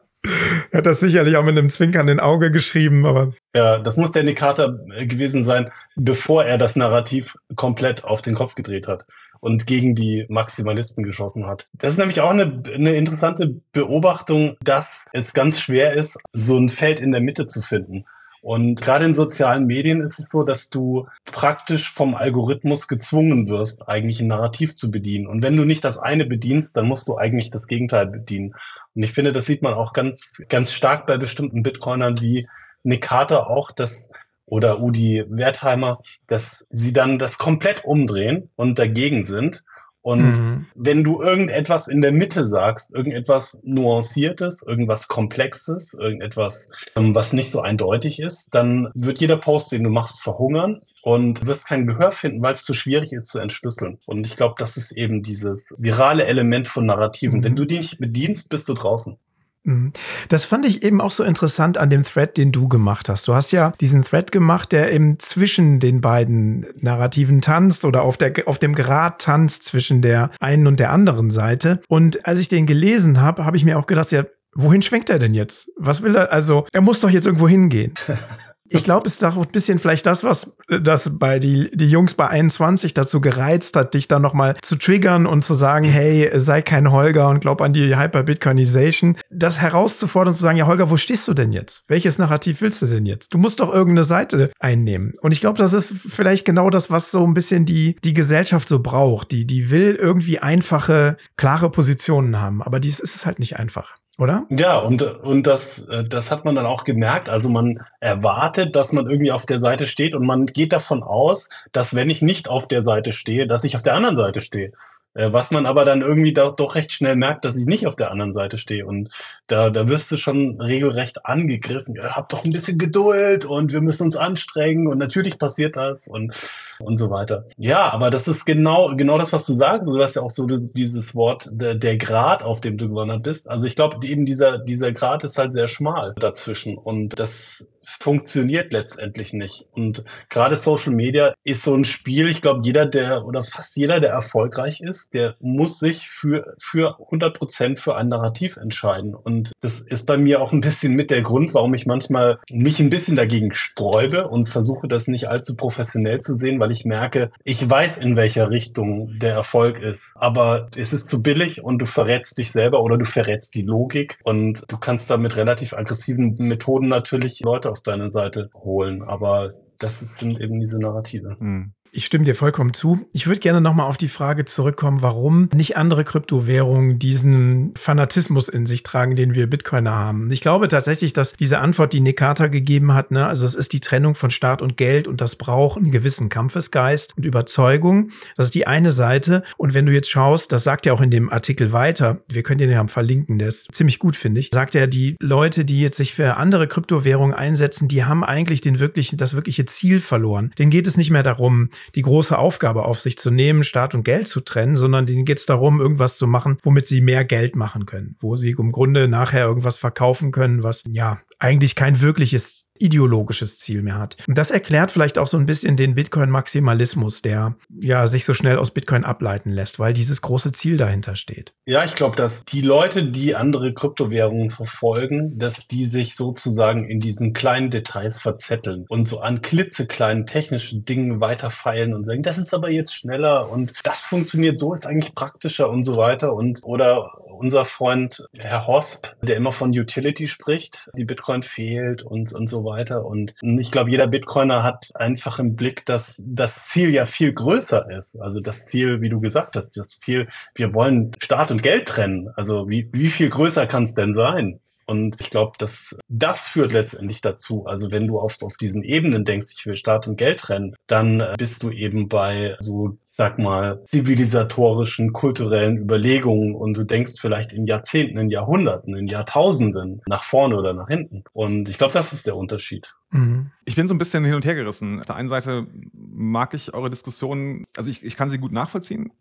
Er hat das sicherlich auch mit einem zwinkernden Auge geschrieben, aber.
Ja, das muss der Nick Carter gewesen sein, bevor er das Narrativ komplett auf den Kopf gedreht hat und gegen die Maximalisten geschossen hat. Das ist nämlich auch eine, eine interessante Beobachtung, dass es ganz schwer ist, so ein Feld in der Mitte zu finden. Und gerade in sozialen Medien ist es so, dass du praktisch vom Algorithmus gezwungen wirst, eigentlich ein Narrativ zu bedienen. Und wenn du nicht das eine bedienst, dann musst du eigentlich das Gegenteil bedienen. Und ich finde, das sieht man auch ganz, ganz stark bei bestimmten Bitcoinern wie Nick Carter auch, dass oder Udi Wertheimer, dass sie dann das komplett umdrehen und dagegen sind und mhm. wenn du irgendetwas in der Mitte sagst, irgendetwas Nuanciertes, irgendwas Komplexes, irgendetwas, ähm, was nicht so eindeutig ist, dann wird jeder Post, den du machst, verhungern und wirst kein Gehör finden, weil es zu schwierig ist zu entschlüsseln. Und ich glaube, das ist eben dieses virale Element von Narrativen. Mhm. Wenn du die nicht bedienst, bist du draußen.
Mhm. Das fand ich eben auch so interessant an dem Thread, den du gemacht hast. Du hast ja diesen Thread gemacht, der eben zwischen den beiden Narrativen tanzt oder auf, der, auf dem Grad tanzt zwischen der einen und der anderen Seite. Und als ich den gelesen habe, habe ich mir auch gedacht, ja, wohin schwenkt er denn jetzt? Was will er? Also, er muss doch jetzt irgendwo hingehen. Ich glaube, es ist auch ein bisschen vielleicht das, was das bei die, die Jungs bei 21 dazu gereizt hat, dich dann nochmal zu triggern und zu sagen, hey, sei kein Holger und glaub an die Hyper-Bitcoinization. Das herauszufordern und zu sagen, ja, Holger, wo stehst du denn jetzt? Welches Narrativ willst du denn jetzt? Du musst doch irgendeine Seite einnehmen. Und ich glaube, das ist vielleicht genau das, was so ein bisschen die, die Gesellschaft so braucht. Die, die will irgendwie einfache, klare Positionen haben. Aber dies ist es halt nicht einfach oder?
Ja, und, und das, äh, das hat man dann auch gemerkt. Also man erwartet, dass man irgendwie auf der Seite steht und man geht davon aus, dass wenn ich nicht auf der Seite stehe, dass ich auf der anderen Seite stehe. Äh, was man aber dann irgendwie doch, doch recht schnell merkt, dass ich nicht auf der anderen Seite stehe. Und da, da wirst du schon regelrecht angegriffen. Ja, hab doch ein bisschen Geduld und wir müssen uns anstrengen und natürlich passiert das und, und so weiter. Ja, aber das ist genau, genau das, was du sagst. Du hast ja auch so das, dieses Wort, der, der Grad, auf dem du gewandert bist. Also ich glaube, eben dieser, dieser Grad ist halt sehr schmal dazwischen. Und das funktioniert letztendlich nicht. Und gerade Social Media ist so ein Spiel, ich glaube, jeder, der oder fast jeder, der erfolgreich ist, der muss sich für, für 100 Prozent für ein Narrativ entscheiden. Und das ist bei mir auch ein bisschen mit der Grund, warum ich manchmal mich ein bisschen dagegen sträube und versuche, das nicht allzu professionell zu sehen, weil ich merke, ich weiß, in welcher Richtung der Erfolg ist. Aber es ist zu billig und du verrätst dich selber oder du verrätst die Logik und du kannst da mit relativ aggressiven Methoden natürlich Leute auf deine Seite holen. Aber das sind eben diese Narrative. Hm.
Ich stimme dir vollkommen zu. Ich würde gerne nochmal auf die Frage zurückkommen, warum nicht andere Kryptowährungen diesen Fanatismus in sich tragen, den wir Bitcoiner haben. Ich glaube tatsächlich, dass diese Antwort, die Nekata gegeben hat, ne, also es ist die Trennung von Staat und Geld und das braucht einen gewissen Kampfesgeist und Überzeugung. Das ist die eine Seite. Und wenn du jetzt schaust, das sagt er auch in dem Artikel weiter, wir können den ja verlinken, der ist ziemlich gut, finde ich, sagt er, die Leute, die jetzt sich für andere Kryptowährungen einsetzen, die haben eigentlich den wirklichen, das wirkliche Ziel verloren. Denen geht es nicht mehr darum, die große Aufgabe auf sich zu nehmen, Staat und Geld zu trennen, sondern denen geht es darum, irgendwas zu machen, womit sie mehr Geld machen können, wo sie im Grunde nachher irgendwas verkaufen können, was ja eigentlich kein wirkliches ideologisches Ziel mehr hat. Und das erklärt vielleicht auch so ein bisschen den Bitcoin-Maximalismus, der ja sich so schnell aus Bitcoin ableiten lässt, weil dieses große Ziel dahinter steht.
Ja, ich glaube, dass die Leute, die andere Kryptowährungen verfolgen, dass die sich sozusagen in diesen kleinen Details verzetteln und so an klitzekleinen technischen Dingen weiterfeilen und sagen, das ist aber jetzt schneller und das funktioniert so, ist eigentlich praktischer und so weiter und oder unser Freund Herr Hosp, der immer von Utility spricht, die Bitcoin fehlt und, und so weiter. Und ich glaube, jeder Bitcoiner hat einfach im Blick, dass das Ziel ja viel größer ist. Also das Ziel, wie du gesagt hast, das Ziel, wir wollen Staat und Geld trennen. Also wie, wie viel größer kann es denn sein? Und ich glaube, dass das führt letztendlich dazu. Also wenn du auf, auf diesen Ebenen denkst, ich will Staat und Geld trennen, dann bist du eben bei so sag mal, zivilisatorischen, kulturellen Überlegungen und du denkst vielleicht in Jahrzehnten, in Jahrhunderten, in Jahrtausenden nach vorne oder nach hinten. Und ich glaube, das ist der Unterschied.
Mhm. Ich bin so ein bisschen hin und her gerissen. Auf der einen Seite mag ich eure Diskussionen, also ich, ich kann sie gut nachvollziehen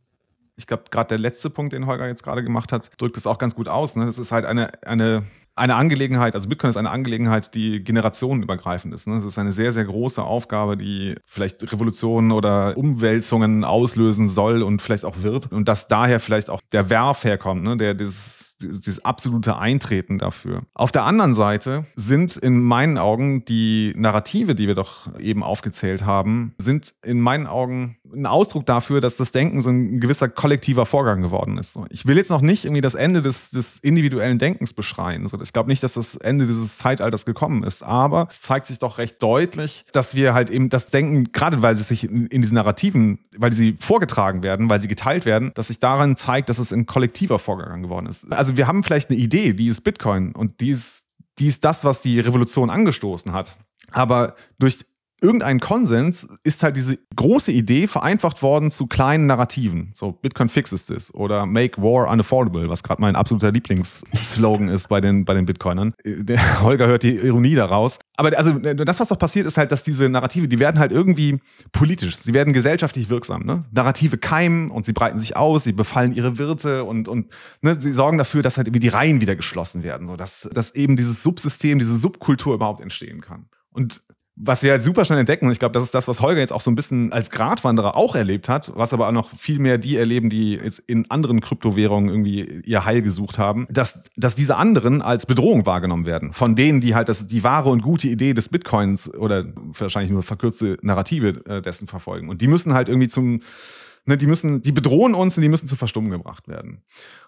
ich glaube, gerade der letzte Punkt, den Holger jetzt gerade gemacht hat, drückt es auch ganz gut aus. Ne? Ist halt eine, eine eine Angelegenheit, also Bitcoin ist eine Angelegenheit, die generationenübergreifend ist. Ne? Es ist eine sehr, sehr große Aufgabe, die vielleicht Revolutionen oder Umwälzungen auslösen soll und vielleicht auch wird. Und dass daher vielleicht auch der Werf herkommt, ne? der dieses, dieses absolute Eintreten dafür. Auf der anderen Seite sind in meinen Augen die Narrative, die wir doch eben aufgezählt haben, sind in meinen Augen ein Ausdruck dafür, dass das Denken so ein gewisser kollektiver Vorgang geworden ist. Ich will jetzt noch nicht irgendwie das Ende des, des individuellen Denkens beschreien. Ich glaube nicht, dass das Ende dieses Zeitalters gekommen ist, aber es zeigt sich doch recht deutlich, dass wir halt eben das Denken, gerade weil es sich in, in diesen Narrativen, weil sie vorgetragen werden, weil sie geteilt werden, dass sich daran zeigt, dass es ein kollektiver Vorgang geworden ist. Also wir haben vielleicht eine Idee, die ist Bitcoin und die ist, die ist das, was die Revolution angestoßen hat. Aber durch irgendein Konsens ist halt diese große Idee vereinfacht worden zu kleinen Narrativen. So, Bitcoin fixes this oder Make War Unaffordable, was gerade mein absoluter Lieblingsslogan ist bei den, bei den Bitcoinern. Der Holger hört die Ironie daraus. Aber also das, was doch passiert, ist halt, dass diese Narrative, die werden halt irgendwie politisch, sie werden gesellschaftlich wirksam. Ne? Narrative keimen und sie breiten sich aus, sie befallen ihre Wirte und, und ne, sie sorgen dafür, dass halt irgendwie die Reihen wieder geschlossen werden, so dass, dass eben dieses Subsystem, diese Subkultur überhaupt entstehen kann. Und was wir halt super schnell entdecken, und ich glaube, das ist das, was Holger jetzt auch so ein bisschen als Gratwanderer auch erlebt hat, was aber auch noch viel mehr die erleben, die jetzt in anderen Kryptowährungen irgendwie ihr Heil gesucht haben, dass, dass diese anderen als Bedrohung wahrgenommen werden. Von denen, die halt das, die wahre und gute Idee des Bitcoins oder wahrscheinlich nur verkürzte Narrative äh, dessen verfolgen. Und die müssen halt irgendwie zum, ne, die müssen, die bedrohen uns und die müssen zu Verstummen gebracht werden.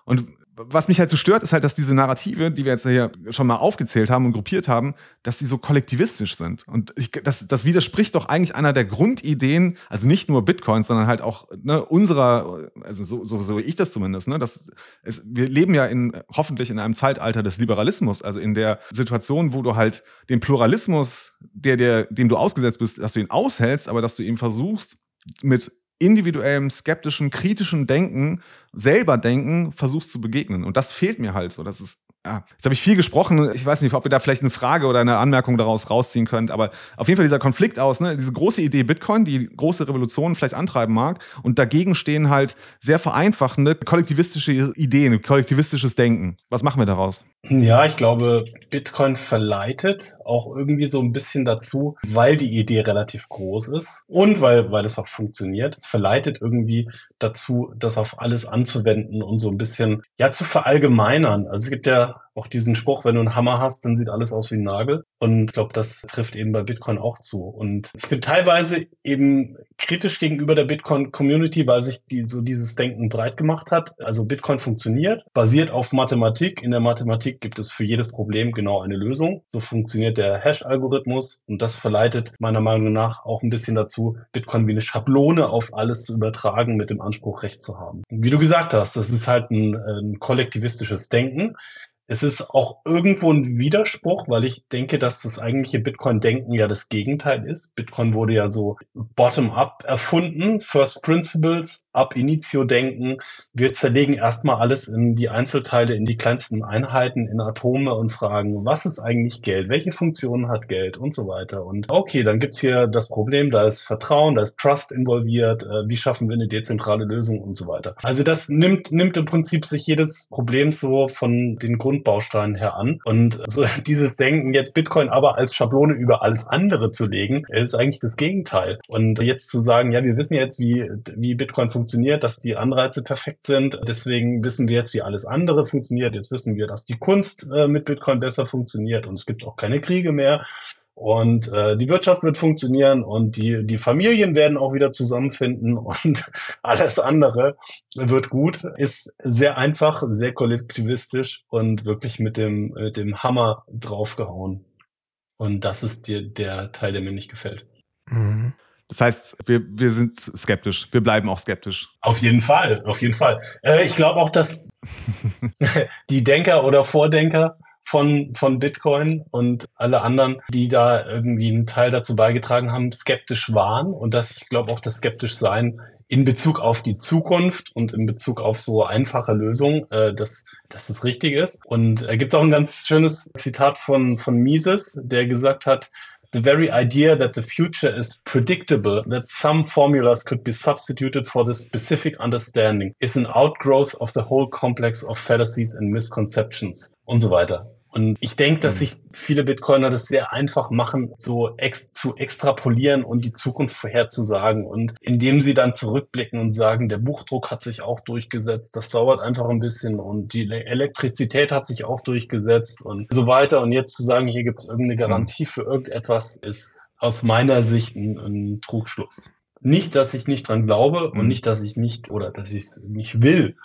Und was mich halt so stört, ist halt, dass diese Narrative, die wir jetzt hier schon mal aufgezählt haben und gruppiert haben, dass sie so kollektivistisch sind. Und ich, das, das widerspricht doch eigentlich einer der Grundideen, also nicht nur Bitcoins, sondern halt auch ne, unserer, also so, so, so ich das zumindest, ne, dass es, wir leben ja in, hoffentlich in einem Zeitalter des Liberalismus, also in der Situation, wo du halt den Pluralismus, der, der, dem du ausgesetzt bist, dass du ihn aushältst, aber dass du ihm versuchst, mit individuellem, skeptischen, kritischen Denken, selber denken, versuchst zu begegnen. Und das fehlt mir halt so. Das ist ja, jetzt habe ich viel gesprochen. Ich weiß nicht, ob ihr da vielleicht eine Frage oder eine Anmerkung daraus rausziehen könnt, aber auf jeden Fall dieser Konflikt aus, ne, diese große Idee Bitcoin, die große Revolution vielleicht antreiben mag, und dagegen stehen halt sehr vereinfachende kollektivistische Ideen, kollektivistisches Denken. Was machen wir daraus?
Ja, ich glaube, Bitcoin verleitet auch irgendwie so ein bisschen dazu, weil die Idee relativ groß ist und weil, weil es auch funktioniert. Es verleitet irgendwie dazu, das auf alles anzuwenden und so ein bisschen, ja, zu verallgemeinern. Also es gibt ja auch diesen Spruch, wenn du einen Hammer hast, dann sieht alles aus wie ein Nagel. Und ich glaube, das trifft eben bei Bitcoin auch zu. Und ich bin teilweise eben kritisch gegenüber der Bitcoin-Community, weil sich die, so dieses Denken breit gemacht hat. Also Bitcoin funktioniert, basiert auf Mathematik. In der Mathematik gibt es für jedes Problem genau eine Lösung. So funktioniert der Hash-Algorithmus. Und das verleitet meiner Meinung nach auch ein bisschen dazu, Bitcoin wie eine Schablone auf alles zu übertragen, mit dem Anspruch, Recht zu haben. Wie du gesagt hast, das ist halt ein, ein kollektivistisches Denken. Es ist auch irgendwo ein Widerspruch, weil ich denke, dass das eigentliche Bitcoin-Denken ja das Gegenteil ist. Bitcoin wurde ja so bottom-up erfunden, First Principles, ab Initio-Denken. Wir zerlegen erstmal alles in die Einzelteile, in die kleinsten Einheiten, in Atome und fragen, was ist eigentlich Geld? Welche Funktionen hat Geld? Und so weiter. Und okay, dann gibt's hier das Problem, da ist Vertrauen, da ist Trust involviert, äh, wie schaffen wir eine dezentrale Lösung und so weiter. Also das nimmt, nimmt im Prinzip sich jedes Problem so von den Grund Grundbausteinen her an. Und so dieses Denken, jetzt Bitcoin aber als Schablone über alles andere zu legen, ist eigentlich das Gegenteil. Und jetzt zu sagen, ja, wir wissen jetzt, wie, wie Bitcoin funktioniert, dass die Anreize perfekt sind. Deswegen wissen wir jetzt, wie alles andere funktioniert. Jetzt wissen wir, dass die Kunst äh, mit Bitcoin besser funktioniert und es gibt auch keine Kriege mehr. Und äh, die Wirtschaft wird funktionieren und die, die Familien werden auch wieder zusammenfinden und alles andere wird gut. Ist sehr einfach, sehr kollektivistisch und wirklich mit dem, mit dem Hammer draufgehauen. Und das ist die, der Teil, der mir nicht gefällt.
Mhm. Das heißt, wir, wir sind skeptisch. Wir bleiben auch skeptisch.
Auf jeden Fall, auf jeden Fall. Äh, ich glaube auch, dass die Denker oder Vordenker von, von Bitcoin und alle anderen, die da irgendwie einen Teil dazu beigetragen haben, skeptisch waren und dass ich glaube auch das skeptisch sein in Bezug auf die Zukunft und in Bezug auf so einfache Lösungen, äh, dass, dass das richtig ist. Und äh, gibt es auch ein ganz schönes Zitat von, von Mises, der gesagt hat, the very idea that the future is predictable, that some formulas could be substituted for the specific understanding, is an outgrowth of the whole complex of fallacies and misconceptions und so weiter. Und ich denke, dass mhm. sich viele Bitcoiner das sehr einfach machen, so ex zu extrapolieren und die Zukunft vorherzusagen. Und indem sie dann zurückblicken und sagen, der Buchdruck hat sich auch durchgesetzt, das dauert einfach ein bisschen und die Elektrizität hat sich auch durchgesetzt und so weiter. Und jetzt zu sagen, hier gibt es irgendeine mhm. Garantie für irgendetwas, ist aus meiner Sicht ein, ein Trugschluss. Nicht, dass ich nicht dran glaube
Mhm.
und nicht, dass ich nicht oder dass ich es nicht will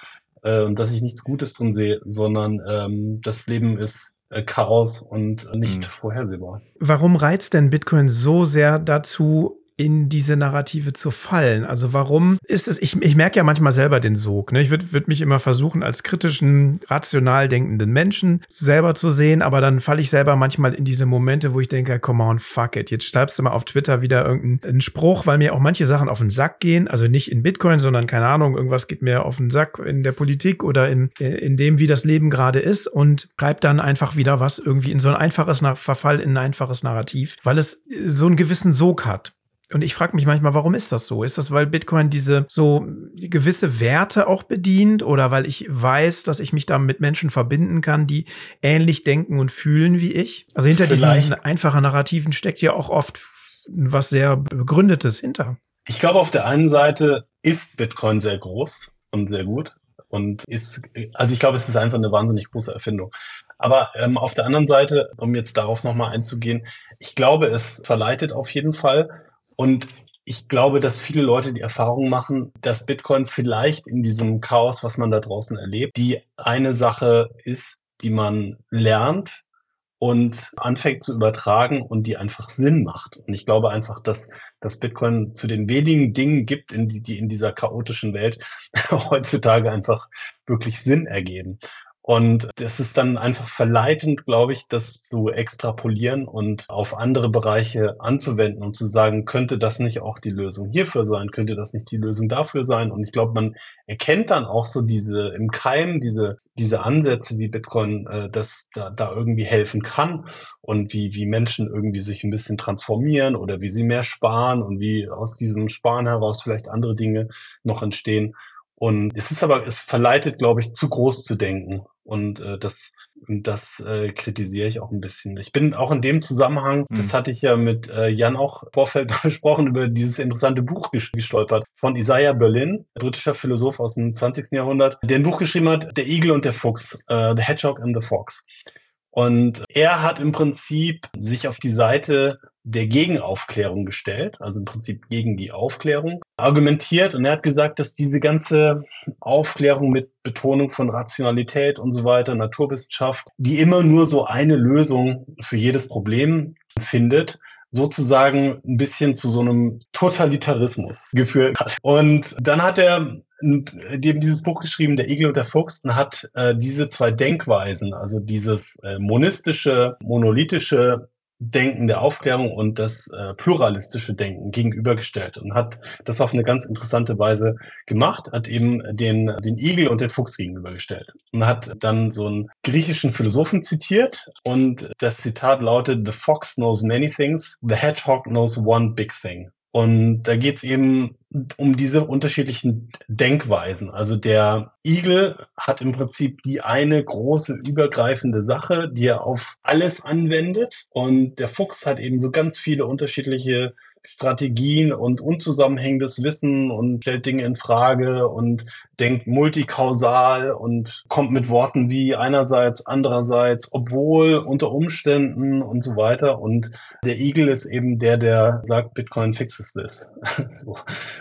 äh, und dass ich nichts Gutes drin sehe, sondern ähm, das Leben ist äh, Chaos und nicht
Mhm.
vorhersehbar.
Warum reizt denn Bitcoin so sehr dazu, in diese Narrative zu fallen? Also warum ist es, ich, ich merke ja manchmal selber den Sog. Ne? Ich würde würd mich immer versuchen, als kritischen, rational denkenden Menschen selber zu sehen, aber dann falle ich selber manchmal in diese Momente, wo ich denke, come on, fuck it. Jetzt schreibst du mal auf Twitter wieder irgendeinen Spruch, weil mir auch manche Sachen auf den Sack gehen. Also nicht in Bitcoin, sondern keine Ahnung, irgendwas geht mir auf den Sack in der Politik oder in, in dem, wie das Leben gerade ist und schreib dann einfach wieder was irgendwie in so ein einfaches Verfall in ein einfaches Narrativ, weil es so einen gewissen Sog hat. Und ich frage mich manchmal, warum ist das so? Ist das, weil Bitcoin diese so gewisse Werte auch bedient oder weil ich weiß, dass ich mich da mit Menschen verbinden kann, die ähnlich denken und fühlen wie ich? Also hinter
Vielleicht.
diesen einfachen Narrativen steckt ja auch oft was sehr begründetes hinter.
Ich glaube, auf der einen Seite ist Bitcoin sehr groß und sehr gut und ist, also ich glaube, es ist einfach eine wahnsinnig große Erfindung. Aber ähm, auf der anderen Seite, um jetzt darauf nochmal einzugehen, ich glaube, es verleitet auf jeden Fall und ich glaube, dass viele Leute die Erfahrung machen, dass Bitcoin vielleicht in diesem Chaos, was man da draußen erlebt, die eine Sache ist, die man lernt und anfängt zu übertragen und die einfach Sinn macht. Und ich glaube einfach, dass, dass Bitcoin zu den wenigen Dingen gibt, in die, die in dieser chaotischen Welt heutzutage einfach wirklich Sinn ergeben. Und das ist dann einfach verleitend, glaube ich, das zu extrapolieren und auf andere Bereiche anzuwenden und zu sagen, könnte das nicht auch die Lösung hierfür sein? Könnte das nicht die Lösung dafür sein? Und ich glaube, man erkennt dann auch so diese im Keim, diese, diese Ansätze, wie Bitcoin äh, das da, da irgendwie helfen kann und wie, wie Menschen irgendwie sich ein bisschen transformieren oder wie sie mehr sparen und wie aus diesem Sparen heraus vielleicht andere Dinge noch entstehen. Und es ist aber, es verleitet, glaube ich, zu groß zu denken. Und äh, das, das äh, kritisiere ich auch ein bisschen. Ich bin auch in dem Zusammenhang,
Mhm.
das hatte ich ja mit äh, Jan auch im Vorfeld besprochen, über dieses interessante Buch ges- gestolpert von Isaiah Berlin, britischer Philosoph aus dem 20. Jahrhundert, der ein Buch geschrieben hat, Der Igel und der Fuchs, äh, The Hedgehog and the Fox. Und er hat im Prinzip sich auf die Seite der Gegenaufklärung gestellt, also im Prinzip gegen die Aufklärung, argumentiert und er hat gesagt, dass diese ganze Aufklärung mit Betonung von Rationalität und so weiter, Naturwissenschaft, die immer nur so eine Lösung für jedes Problem findet, sozusagen ein bisschen zu so einem Totalitarismus geführt hat. Und dann hat er eben dieses Buch geschrieben, Der Igel und der Fuchs, und hat äh, diese zwei Denkweisen, also dieses äh, monistische, monolithische Denken der Aufklärung und das äh, pluralistische Denken gegenübergestellt und hat das auf eine ganz interessante Weise gemacht, hat eben den, den Igel und den Fuchs gegenübergestellt und hat dann so einen griechischen Philosophen zitiert und das Zitat lautet, The fox knows many things, the hedgehog knows one big thing. Und da geht es eben um diese unterschiedlichen Denkweisen. Also der Igel hat im Prinzip die eine große übergreifende Sache, die er auf alles anwendet. Und der Fuchs hat eben so ganz viele unterschiedliche Strategien und unzusammenhängendes Wissen und stellt Dinge in Frage und denkt multikausal und kommt mit Worten wie einerseits, andererseits, obwohl, unter Umständen und so weiter. Und der Igel ist eben der, der sagt, Bitcoin fixes this, so,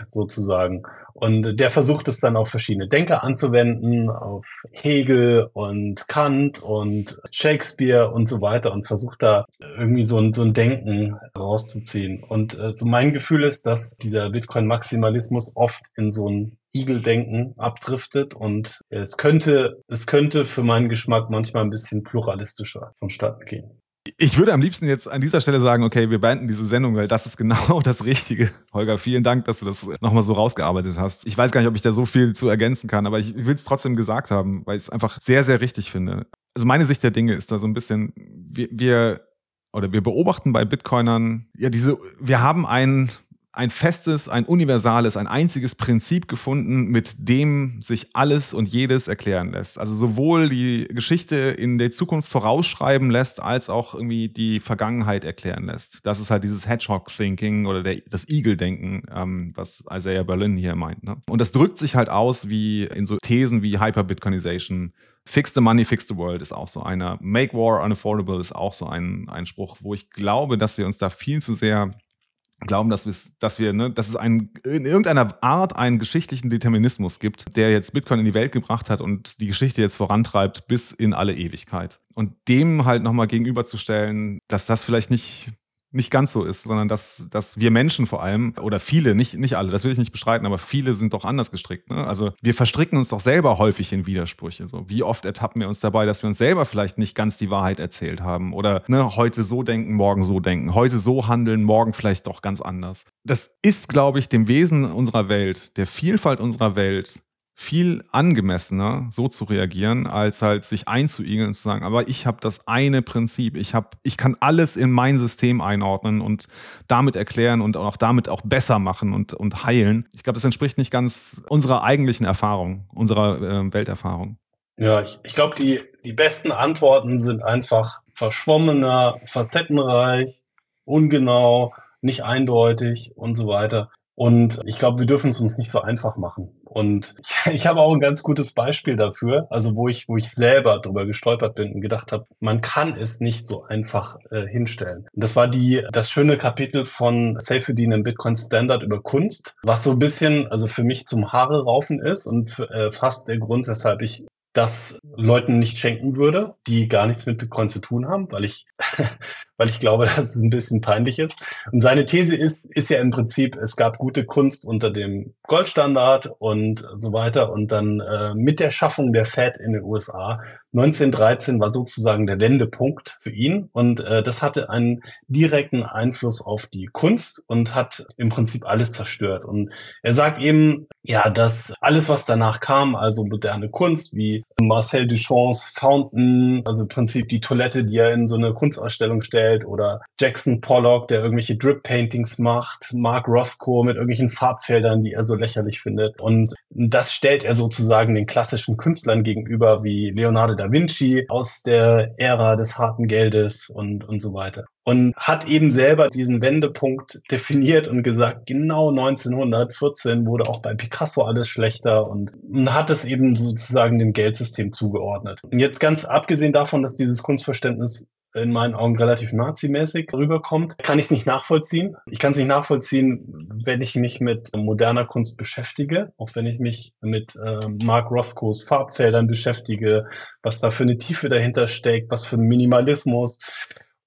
sozusagen. Und der versucht es dann auf verschiedene Denker anzuwenden, auf Hegel und Kant und Shakespeare und so weiter und versucht da irgendwie so ein, so ein Denken rauszuziehen. Und äh, so mein Gefühl ist, dass dieser Bitcoin-Maximalismus oft in so ein Igeldenken abdriftet und es könnte, es könnte für meinen Geschmack manchmal ein bisschen pluralistischer vonstatten gehen.
Ich würde am liebsten jetzt an dieser Stelle sagen, okay, wir beenden diese Sendung, weil das ist genau das Richtige. Holger, vielen Dank, dass du das nochmal so rausgearbeitet hast. Ich weiß gar nicht, ob ich da so viel zu ergänzen kann, aber ich will es trotzdem gesagt haben, weil ich es einfach sehr, sehr richtig finde. Also meine Sicht der Dinge ist da so ein bisschen, wir, wir oder wir beobachten bei Bitcoinern, ja, diese, wir haben ein, ein festes, ein universales, ein einziges Prinzip gefunden, mit dem sich alles und jedes erklären lässt. Also sowohl die Geschichte in der Zukunft vorausschreiben lässt, als auch irgendwie die Vergangenheit erklären lässt. Das ist halt dieses Hedgehog-Thinking oder der, das Eagle-Denken, ähm, was Isaiah Berlin hier meint. Ne? Und das drückt sich halt aus wie in so Thesen wie Hyper-Bitcoinization. Fix the money, fix the world ist auch so einer. Make war unaffordable ist auch so ein, ein Spruch, wo ich glaube, dass wir uns da viel zu sehr glauben, dass, dass wir, ne, dass es ein, in irgendeiner Art einen geschichtlichen Determinismus gibt, der jetzt Bitcoin in die Welt gebracht hat und die Geschichte jetzt vorantreibt bis in alle Ewigkeit. Und dem halt nochmal gegenüberzustellen, dass das vielleicht nicht nicht ganz so ist, sondern dass, dass wir Menschen vor allem oder viele, nicht, nicht alle, das will ich nicht bestreiten, aber viele sind doch anders gestrickt. Ne? Also wir verstricken uns doch selber häufig in Widersprüche. So. Wie oft ertappen wir uns dabei, dass wir uns selber vielleicht nicht ganz die Wahrheit erzählt haben oder ne, heute so denken, morgen so denken, heute so handeln, morgen vielleicht doch ganz anders. Das ist, glaube ich, dem Wesen unserer Welt, der Vielfalt unserer Welt viel angemessener, so zu reagieren, als halt sich einzuigeln und zu sagen, aber ich habe das eine Prinzip, ich habe, ich kann alles in mein System einordnen und damit erklären und auch damit auch besser machen und, und heilen. Ich glaube, das entspricht nicht ganz unserer eigentlichen Erfahrung, unserer äh, Welterfahrung.
Ja, ich, ich glaube, die, die besten Antworten sind einfach verschwommener, facettenreich, ungenau, nicht eindeutig und so weiter. Und ich glaube, wir dürfen es uns nicht so einfach machen. Und ich, ich habe auch ein ganz gutes Beispiel dafür, also wo ich, wo ich selber drüber gestolpert bin und gedacht habe, man kann es nicht so einfach äh, hinstellen. Das war die, das schöne Kapitel von Safedin im Bitcoin Standard über Kunst, was so ein bisschen, also für mich zum Haare raufen ist und äh, fast der Grund, weshalb ich das Leuten nicht schenken würde, die gar nichts mit Bitcoin zu tun haben, weil ich, weil ich glaube, dass es ein bisschen peinlich ist. Und seine These ist, ist ja im Prinzip, es gab gute Kunst unter dem Goldstandard und so weiter. Und dann äh, mit der Schaffung der Fed in den USA 1913 war sozusagen der Wendepunkt für ihn. Und äh, das hatte einen direkten Einfluss auf die Kunst und hat im Prinzip alles zerstört. Und er sagt eben, ja, dass alles, was danach kam, also moderne Kunst wie Marcel Duchamps Fountain, also im Prinzip die Toilette, die er in so eine Kunstausstellung stellt, oder Jackson Pollock, der irgendwelche Drip-Paintings macht, Mark Rothko mit irgendwelchen Farbfeldern, die er so lächerlich findet. Und das stellt er sozusagen den klassischen Künstlern gegenüber, wie Leonardo da Vinci aus der Ära des harten Geldes und, und so weiter und hat eben selber diesen Wendepunkt definiert und gesagt, genau 1914 wurde auch bei Picasso alles schlechter und hat es eben sozusagen dem Geldsystem zugeordnet. Und jetzt ganz abgesehen davon, dass dieses Kunstverständnis in meinen Augen relativ nazimäßig rüberkommt, kann ich es nicht nachvollziehen. Ich kann es nicht nachvollziehen, wenn ich mich mit moderner Kunst beschäftige, auch wenn ich mich mit äh, Mark Rothkos Farbfeldern beschäftige, was da für eine Tiefe dahinter steckt, was für ein Minimalismus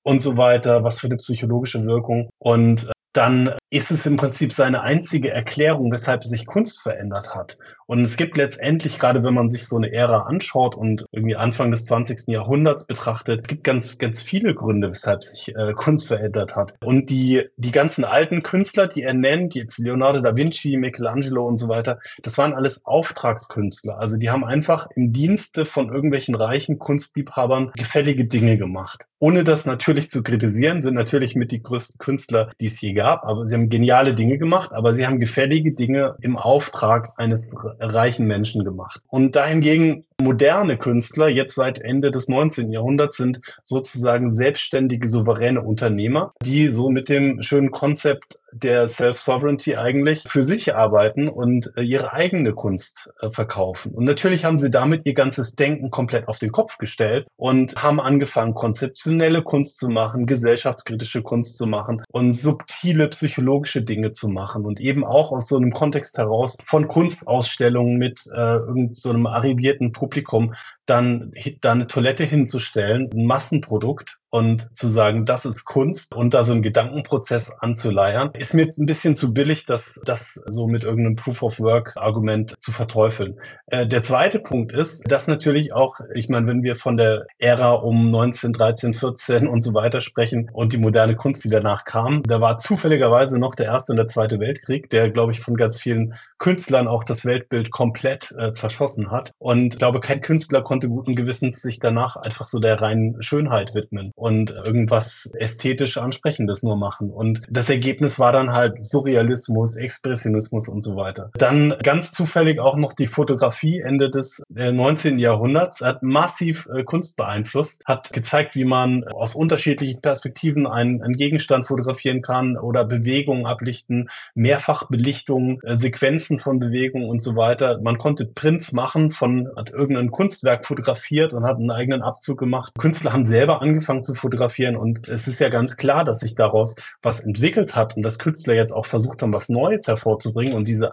und so weiter, was für eine psychologische Wirkung. Und äh, dann ist es im Prinzip seine einzige Erklärung, weshalb sich Kunst verändert hat. Und es gibt letztendlich, gerade wenn man sich so eine Ära anschaut und irgendwie Anfang des 20. Jahrhunderts betrachtet, es gibt ganz, ganz viele Gründe, weshalb sich äh, Kunst verändert hat. Und die, die ganzen alten Künstler, die er nennt, jetzt Leonardo da Vinci, Michelangelo und so weiter, das waren alles Auftragskünstler. Also die haben einfach im Dienste von irgendwelchen reichen Kunstliebhabern gefällige Dinge gemacht. Ohne das natürlich zu kritisieren, sind natürlich mit die größten Künstler, die es je gab, aber sie haben geniale Dinge gemacht, aber sie haben gefällige Dinge im Auftrag eines reichen Menschen gemacht. Und dahingegen moderne Künstler, jetzt seit Ende des 19. Jahrhunderts, sind sozusagen selbstständige, souveräne Unternehmer, die so mit dem schönen Konzept der Self-Sovereignty eigentlich für sich arbeiten und äh, ihre eigene Kunst äh, verkaufen. Und natürlich haben sie damit ihr ganzes Denken komplett auf den Kopf gestellt und haben angefangen, konzeptionelle Kunst zu machen, gesellschaftskritische Kunst zu machen und subtile psychologische Dinge zu machen und eben auch aus so einem Kontext heraus von Kunstausstellungen mit äh, irgendeinem so arrivierten Publikum Publikum dann da eine Toilette hinzustellen, ein Massenprodukt und zu sagen, das ist Kunst und da so einen Gedankenprozess anzuleiern, ist mir jetzt ein bisschen zu billig, das, das so mit irgendeinem Proof of Work Argument zu verteufeln. Äh, der zweite Punkt ist, dass natürlich auch, ich meine, wenn wir von der Ära um 19, 13, 14 und so weiter sprechen und die moderne Kunst, die danach kam, da war zufälligerweise noch der erste und der zweite Weltkrieg, der, glaube ich, von ganz vielen Künstlern auch das Weltbild komplett äh, zerschossen hat. Und ich glaube, kein Künstler konnte guten Gewissens sich danach einfach so der reinen Schönheit widmen und irgendwas ästhetisch Ansprechendes nur machen. Und das Ergebnis war dann halt Surrealismus, Expressionismus und so weiter. Dann ganz zufällig auch noch die Fotografie Ende des 19. Jahrhunderts, hat massiv äh, Kunst beeinflusst, hat gezeigt, wie man aus unterschiedlichen Perspektiven einen, einen Gegenstand fotografieren kann oder Bewegungen ablichten, Mehrfachbelichtungen, äh, Sequenzen von Bewegungen und so weiter. Man konnte Prints machen von, hat irgendein Kunstwerk fotografiert und hat einen eigenen Abzug gemacht. Künstler haben selber angefangen zu fotografieren und es ist ja ganz klar, dass sich daraus was entwickelt hat und dass Künstler jetzt auch versucht haben, was Neues hervorzubringen und diese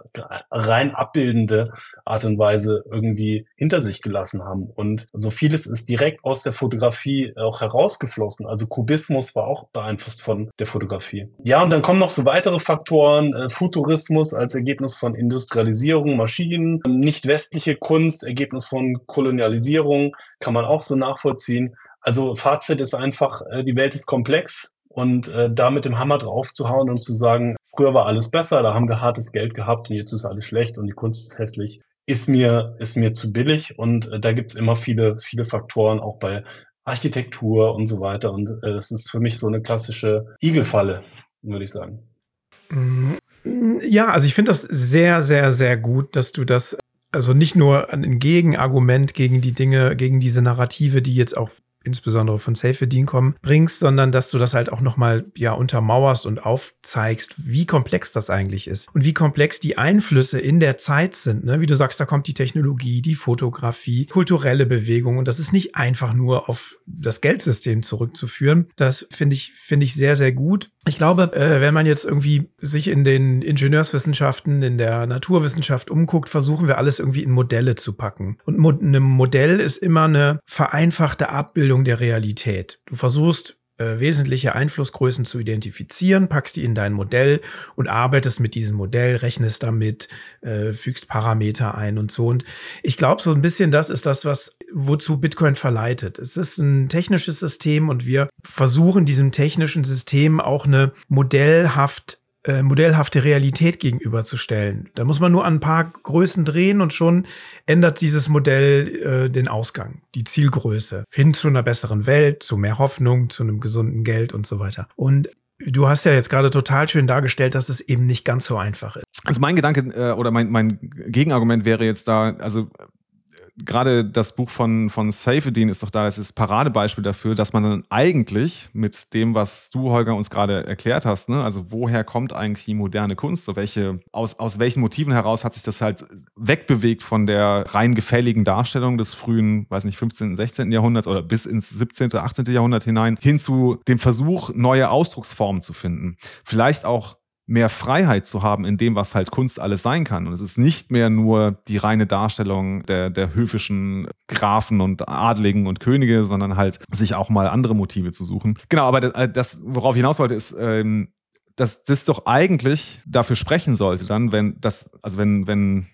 rein abbildende Art und Weise irgendwie hinter sich gelassen haben. Und so vieles ist direkt aus der Fotografie auch herausgeflossen. Also Kubismus war auch beeinflusst von der Fotografie. Ja, und dann kommen noch so weitere Faktoren. Äh, Futurismus als Ergebnis von Industrialisierung, Maschinen, nicht westliche Kunst, Ergebnis von Kolonialisierung, kann man auch so nachvollziehen. Also Fazit ist einfach, äh, die Welt ist komplex und äh, da mit dem Hammer drauf zu hauen und zu sagen, früher war alles besser, da haben wir hartes Geld gehabt und jetzt ist alles schlecht und die Kunst ist hässlich, ist mir, ist mir zu billig. Und äh, da gibt's immer viele, viele Faktoren, auch bei Architektur und so weiter. Und das ist für mich so eine klassische Igelfalle, würde ich sagen.
Mm, ja, also ich finde das sehr, sehr, sehr gut, dass du das also nicht nur ein Gegenargument gegen die Dinge, gegen diese Narrative, die jetzt auch insbesondere von Safe-Edin kommen, bringst, sondern dass du das halt auch nochmal ja untermauerst und aufzeigst, wie komplex das eigentlich ist und wie komplex die Einflüsse in der Zeit sind. Ne? Wie du sagst, da kommt die Technologie, die Fotografie, kulturelle Bewegung und das ist nicht einfach nur auf das Geldsystem zurückzuführen. Das finde ich, finde ich sehr, sehr gut. Ich glaube, äh, wenn man jetzt irgendwie sich in den Ingenieurswissenschaften, in der Naturwissenschaft umguckt, versuchen wir alles irgendwie in Modelle zu packen. Und Mo ein Modell ist immer eine vereinfachte Abbildung Abbildung der Realität. Du versuchst äh, wesentliche Einflussgrößen zu identifizieren, packst die in dein Modell und arbeitest mit diesem Modell, rechnest damit, äh, fügst Parameter ein und so. Und ich glaube, so ein bisschen das ist das, was wozu Bitcoin verleitet. Es ist ein technisches System und wir versuchen diesem technischen System auch eine modellhaft äh, modellhafte Realität gegenüberzustellen. Da muss man nur an ein paar Größen drehen und schon ändert dieses Modell äh, den Ausgang, die Zielgröße hin zu einer besseren Welt, zu mehr Hoffnung, zu einem gesunden Geld und so weiter. Und Du hast ja jetzt gerade total schön dargestellt, dass es eben nicht ganz so einfach ist.
Also mein Gedanke äh, oder mein, mein Gegenargument wäre jetzt da, also gerade das Buch von, von Safedin ist doch da, das ist Paradebeispiel dafür, dass man dann eigentlich mit dem, was du, Holger, uns gerade erklärt hast, ne, also woher kommt eigentlich die moderne Kunst, so welche, aus, aus welchen Motiven heraus hat sich das halt wegbewegt von der rein gefälligen Darstellung des frühen, weiß nicht, 15., 16. Jahrhunderts oder bis ins 17., 18. Jahrhundert hinein, hin zu dem Versuch, neue Ausdrucksformen zu finden. Vielleicht auch mehr Freiheit zu haben in dem, was halt Kunst alles sein kann. Und es ist nicht mehr nur die reine Darstellung der, der höfischen Grafen und Adligen und Könige, sondern halt sich auch mal andere Motive zu suchen. Genau, aber das, äh, das worauf ich hinaus wollte, ist, ähm, dass das doch eigentlich dafür sprechen sollte, dann, wenn das, also wenn, wenn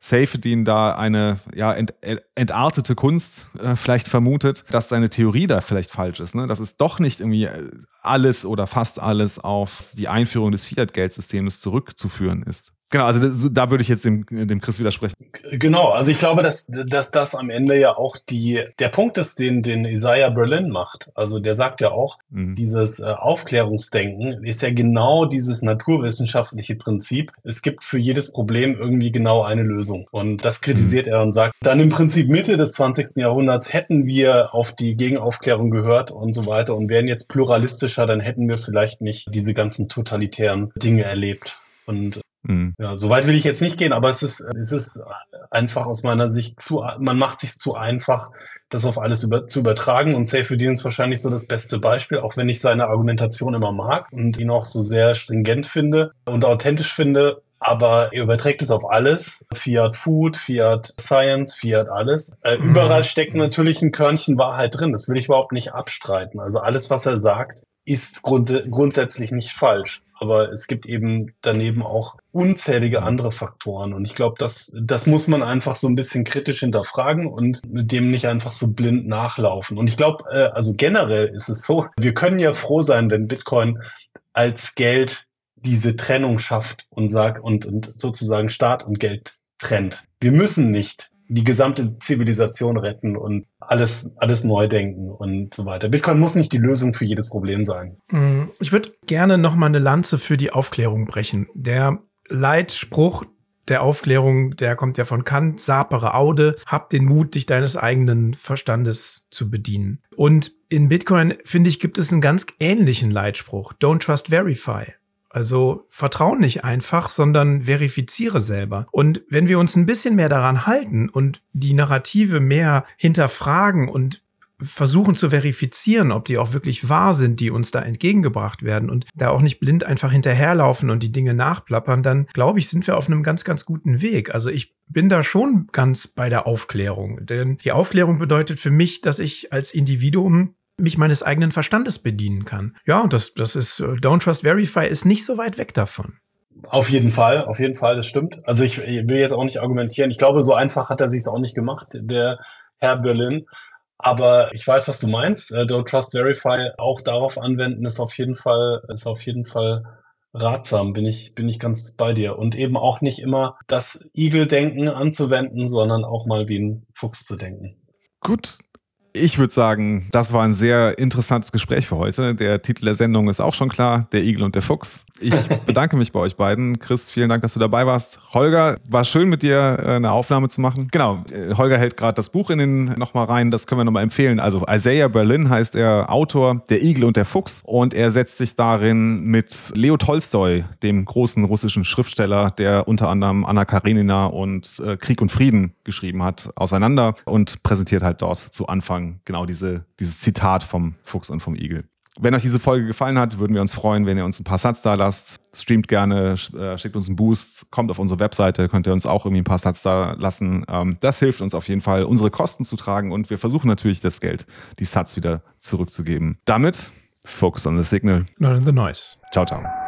Safedin da eine ja, ent, entartete Kunst äh, vielleicht vermutet, dass seine Theorie da vielleicht falsch ist. Ne? Dass es doch nicht irgendwie äh, alles oder fast alles auf die Einführung des Fiat-Geldsystems zurückzuführen ist. Genau, also das, da würde ich jetzt dem, dem Chris widersprechen.
Genau, also ich glaube, dass, dass das am Ende ja auch die, der Punkt ist, den, den Isaiah Berlin macht. Also der sagt ja auch, mhm. dieses äh, Aufklärungsdenken ist ja genau dieses naturwissenschaftliche Prinzip. Es gibt für jedes Problem irgendwie genau eine Lösung. Und das kritisiert mhm. er und sagt, dann im Prinzip Mitte des 20. Jahrhunderts hätten wir auf die Gegenaufklärung gehört und so weiter und wären jetzt pluralistischer, dann hätten wir vielleicht nicht diese ganzen totalitären Dinge erlebt. Und Mhm. Ja, so weit will ich jetzt nicht gehen, aber es ist, es ist einfach aus meiner Sicht zu, man macht sich zu einfach, das auf alles über, zu übertragen und Safe Dean ist wahrscheinlich so das beste Beispiel, auch wenn ich seine Argumentation immer mag und ihn auch so sehr stringent finde und authentisch finde. Aber er überträgt es auf alles. Fiat Food, Fiat Science, Fiat alles. Äh, mhm. Überall steckt natürlich ein Körnchen Wahrheit drin. Das will ich überhaupt nicht abstreiten. Also alles, was er sagt, ist grund grundsätzlich nicht falsch. Aber es gibt eben daneben auch unzählige andere Faktoren. Und ich glaube, das, das muss man einfach so ein bisschen kritisch hinterfragen und mit dem nicht einfach so blind nachlaufen. Und ich glaube, äh, also generell ist es so, wir können ja froh sein, wenn Bitcoin als Geld diese Trennung schafft und sagt und, und sozusagen Staat und Geld trennt. Wir müssen nicht die gesamte Zivilisation retten und alles, alles neu denken und so weiter. Bitcoin muss nicht die Lösung für jedes Problem sein.
Mm, ich würde gerne noch mal eine Lanze für die Aufklärung brechen. Der Leitspruch der Aufklärung, der kommt ja von Kant, sapere aude, hab den Mut, dich deines eigenen Verstandes zu bedienen. Und in Bitcoin, finde ich, gibt es einen ganz ähnlichen Leitspruch. Don't trust verify. Also vertrauen nicht einfach, sondern verifiziere selber. Und wenn wir uns ein bisschen mehr daran halten und die Narrative mehr hinterfragen und versuchen zu verifizieren, ob die auch wirklich wahr sind, die uns da entgegengebracht werden und da auch nicht blind einfach hinterherlaufen und die Dinge nachplappern, dann glaube ich, sind wir auf einem ganz, ganz guten Weg. Also ich bin da schon ganz bei der Aufklärung. Denn die Aufklärung bedeutet für mich, dass ich als Individuum mich meines eigenen Verstandes bedienen kann. Ja, und das, das ist, äh, Don't Trust Verify ist nicht so weit weg davon.
Auf jeden Fall, auf jeden Fall, das stimmt. Also ich, ich will jetzt auch nicht argumentieren. Ich glaube, so einfach hat er sich auch nicht gemacht, der Herr Berlin. Aber ich weiß, was du meinst. Äh, Don't Trust Verify auch darauf anwenden ist auf jeden Fall, ist auf jeden Fall ratsam, bin ich, bin ich ganz bei dir. Und eben auch nicht immer das Igel-Denken anzuwenden, sondern auch mal wie ein Fuchs zu denken.
Gut, ich würde sagen, das war ein sehr interessantes Gespräch für heute. Der Titel der Sendung ist auch schon klar, der Igel und der Fuchs. Ich bedanke mich bei euch beiden. Chris, vielen Dank, dass du dabei warst. Holger, war schön mit dir äh, eine Aufnahme zu machen. Genau, äh, Holger hält gerade das Buch in den nochmal rein, das können wir nochmal empfehlen. Also Isaiah Berlin heißt er Autor, der Igel und der Fuchs. Und er setzt sich darin mit Leo Tolstoi, dem großen russischen Schriftsteller, der unter anderem Anna Karenina und äh, Krieg und Frieden geschrieben hat, auseinander und präsentiert halt dort zu Anfang genau diese, dieses Zitat vom Fuchs und vom Igel. Wenn euch diese Folge gefallen hat, würden wir uns freuen, wenn ihr uns ein paar Satz da lasst. Streamt gerne, äh, schickt uns einen Boost, kommt auf unsere Webseite, könnt ihr uns auch irgendwie ein paar Satz da lassen. Ähm, das hilft uns auf jeden Fall, unsere Kosten zu tragen und wir versuchen natürlich das Geld, die Satz wieder zurückzugeben. Damit Focus on the Signal.
Not in the noise.
Ciao, ciao.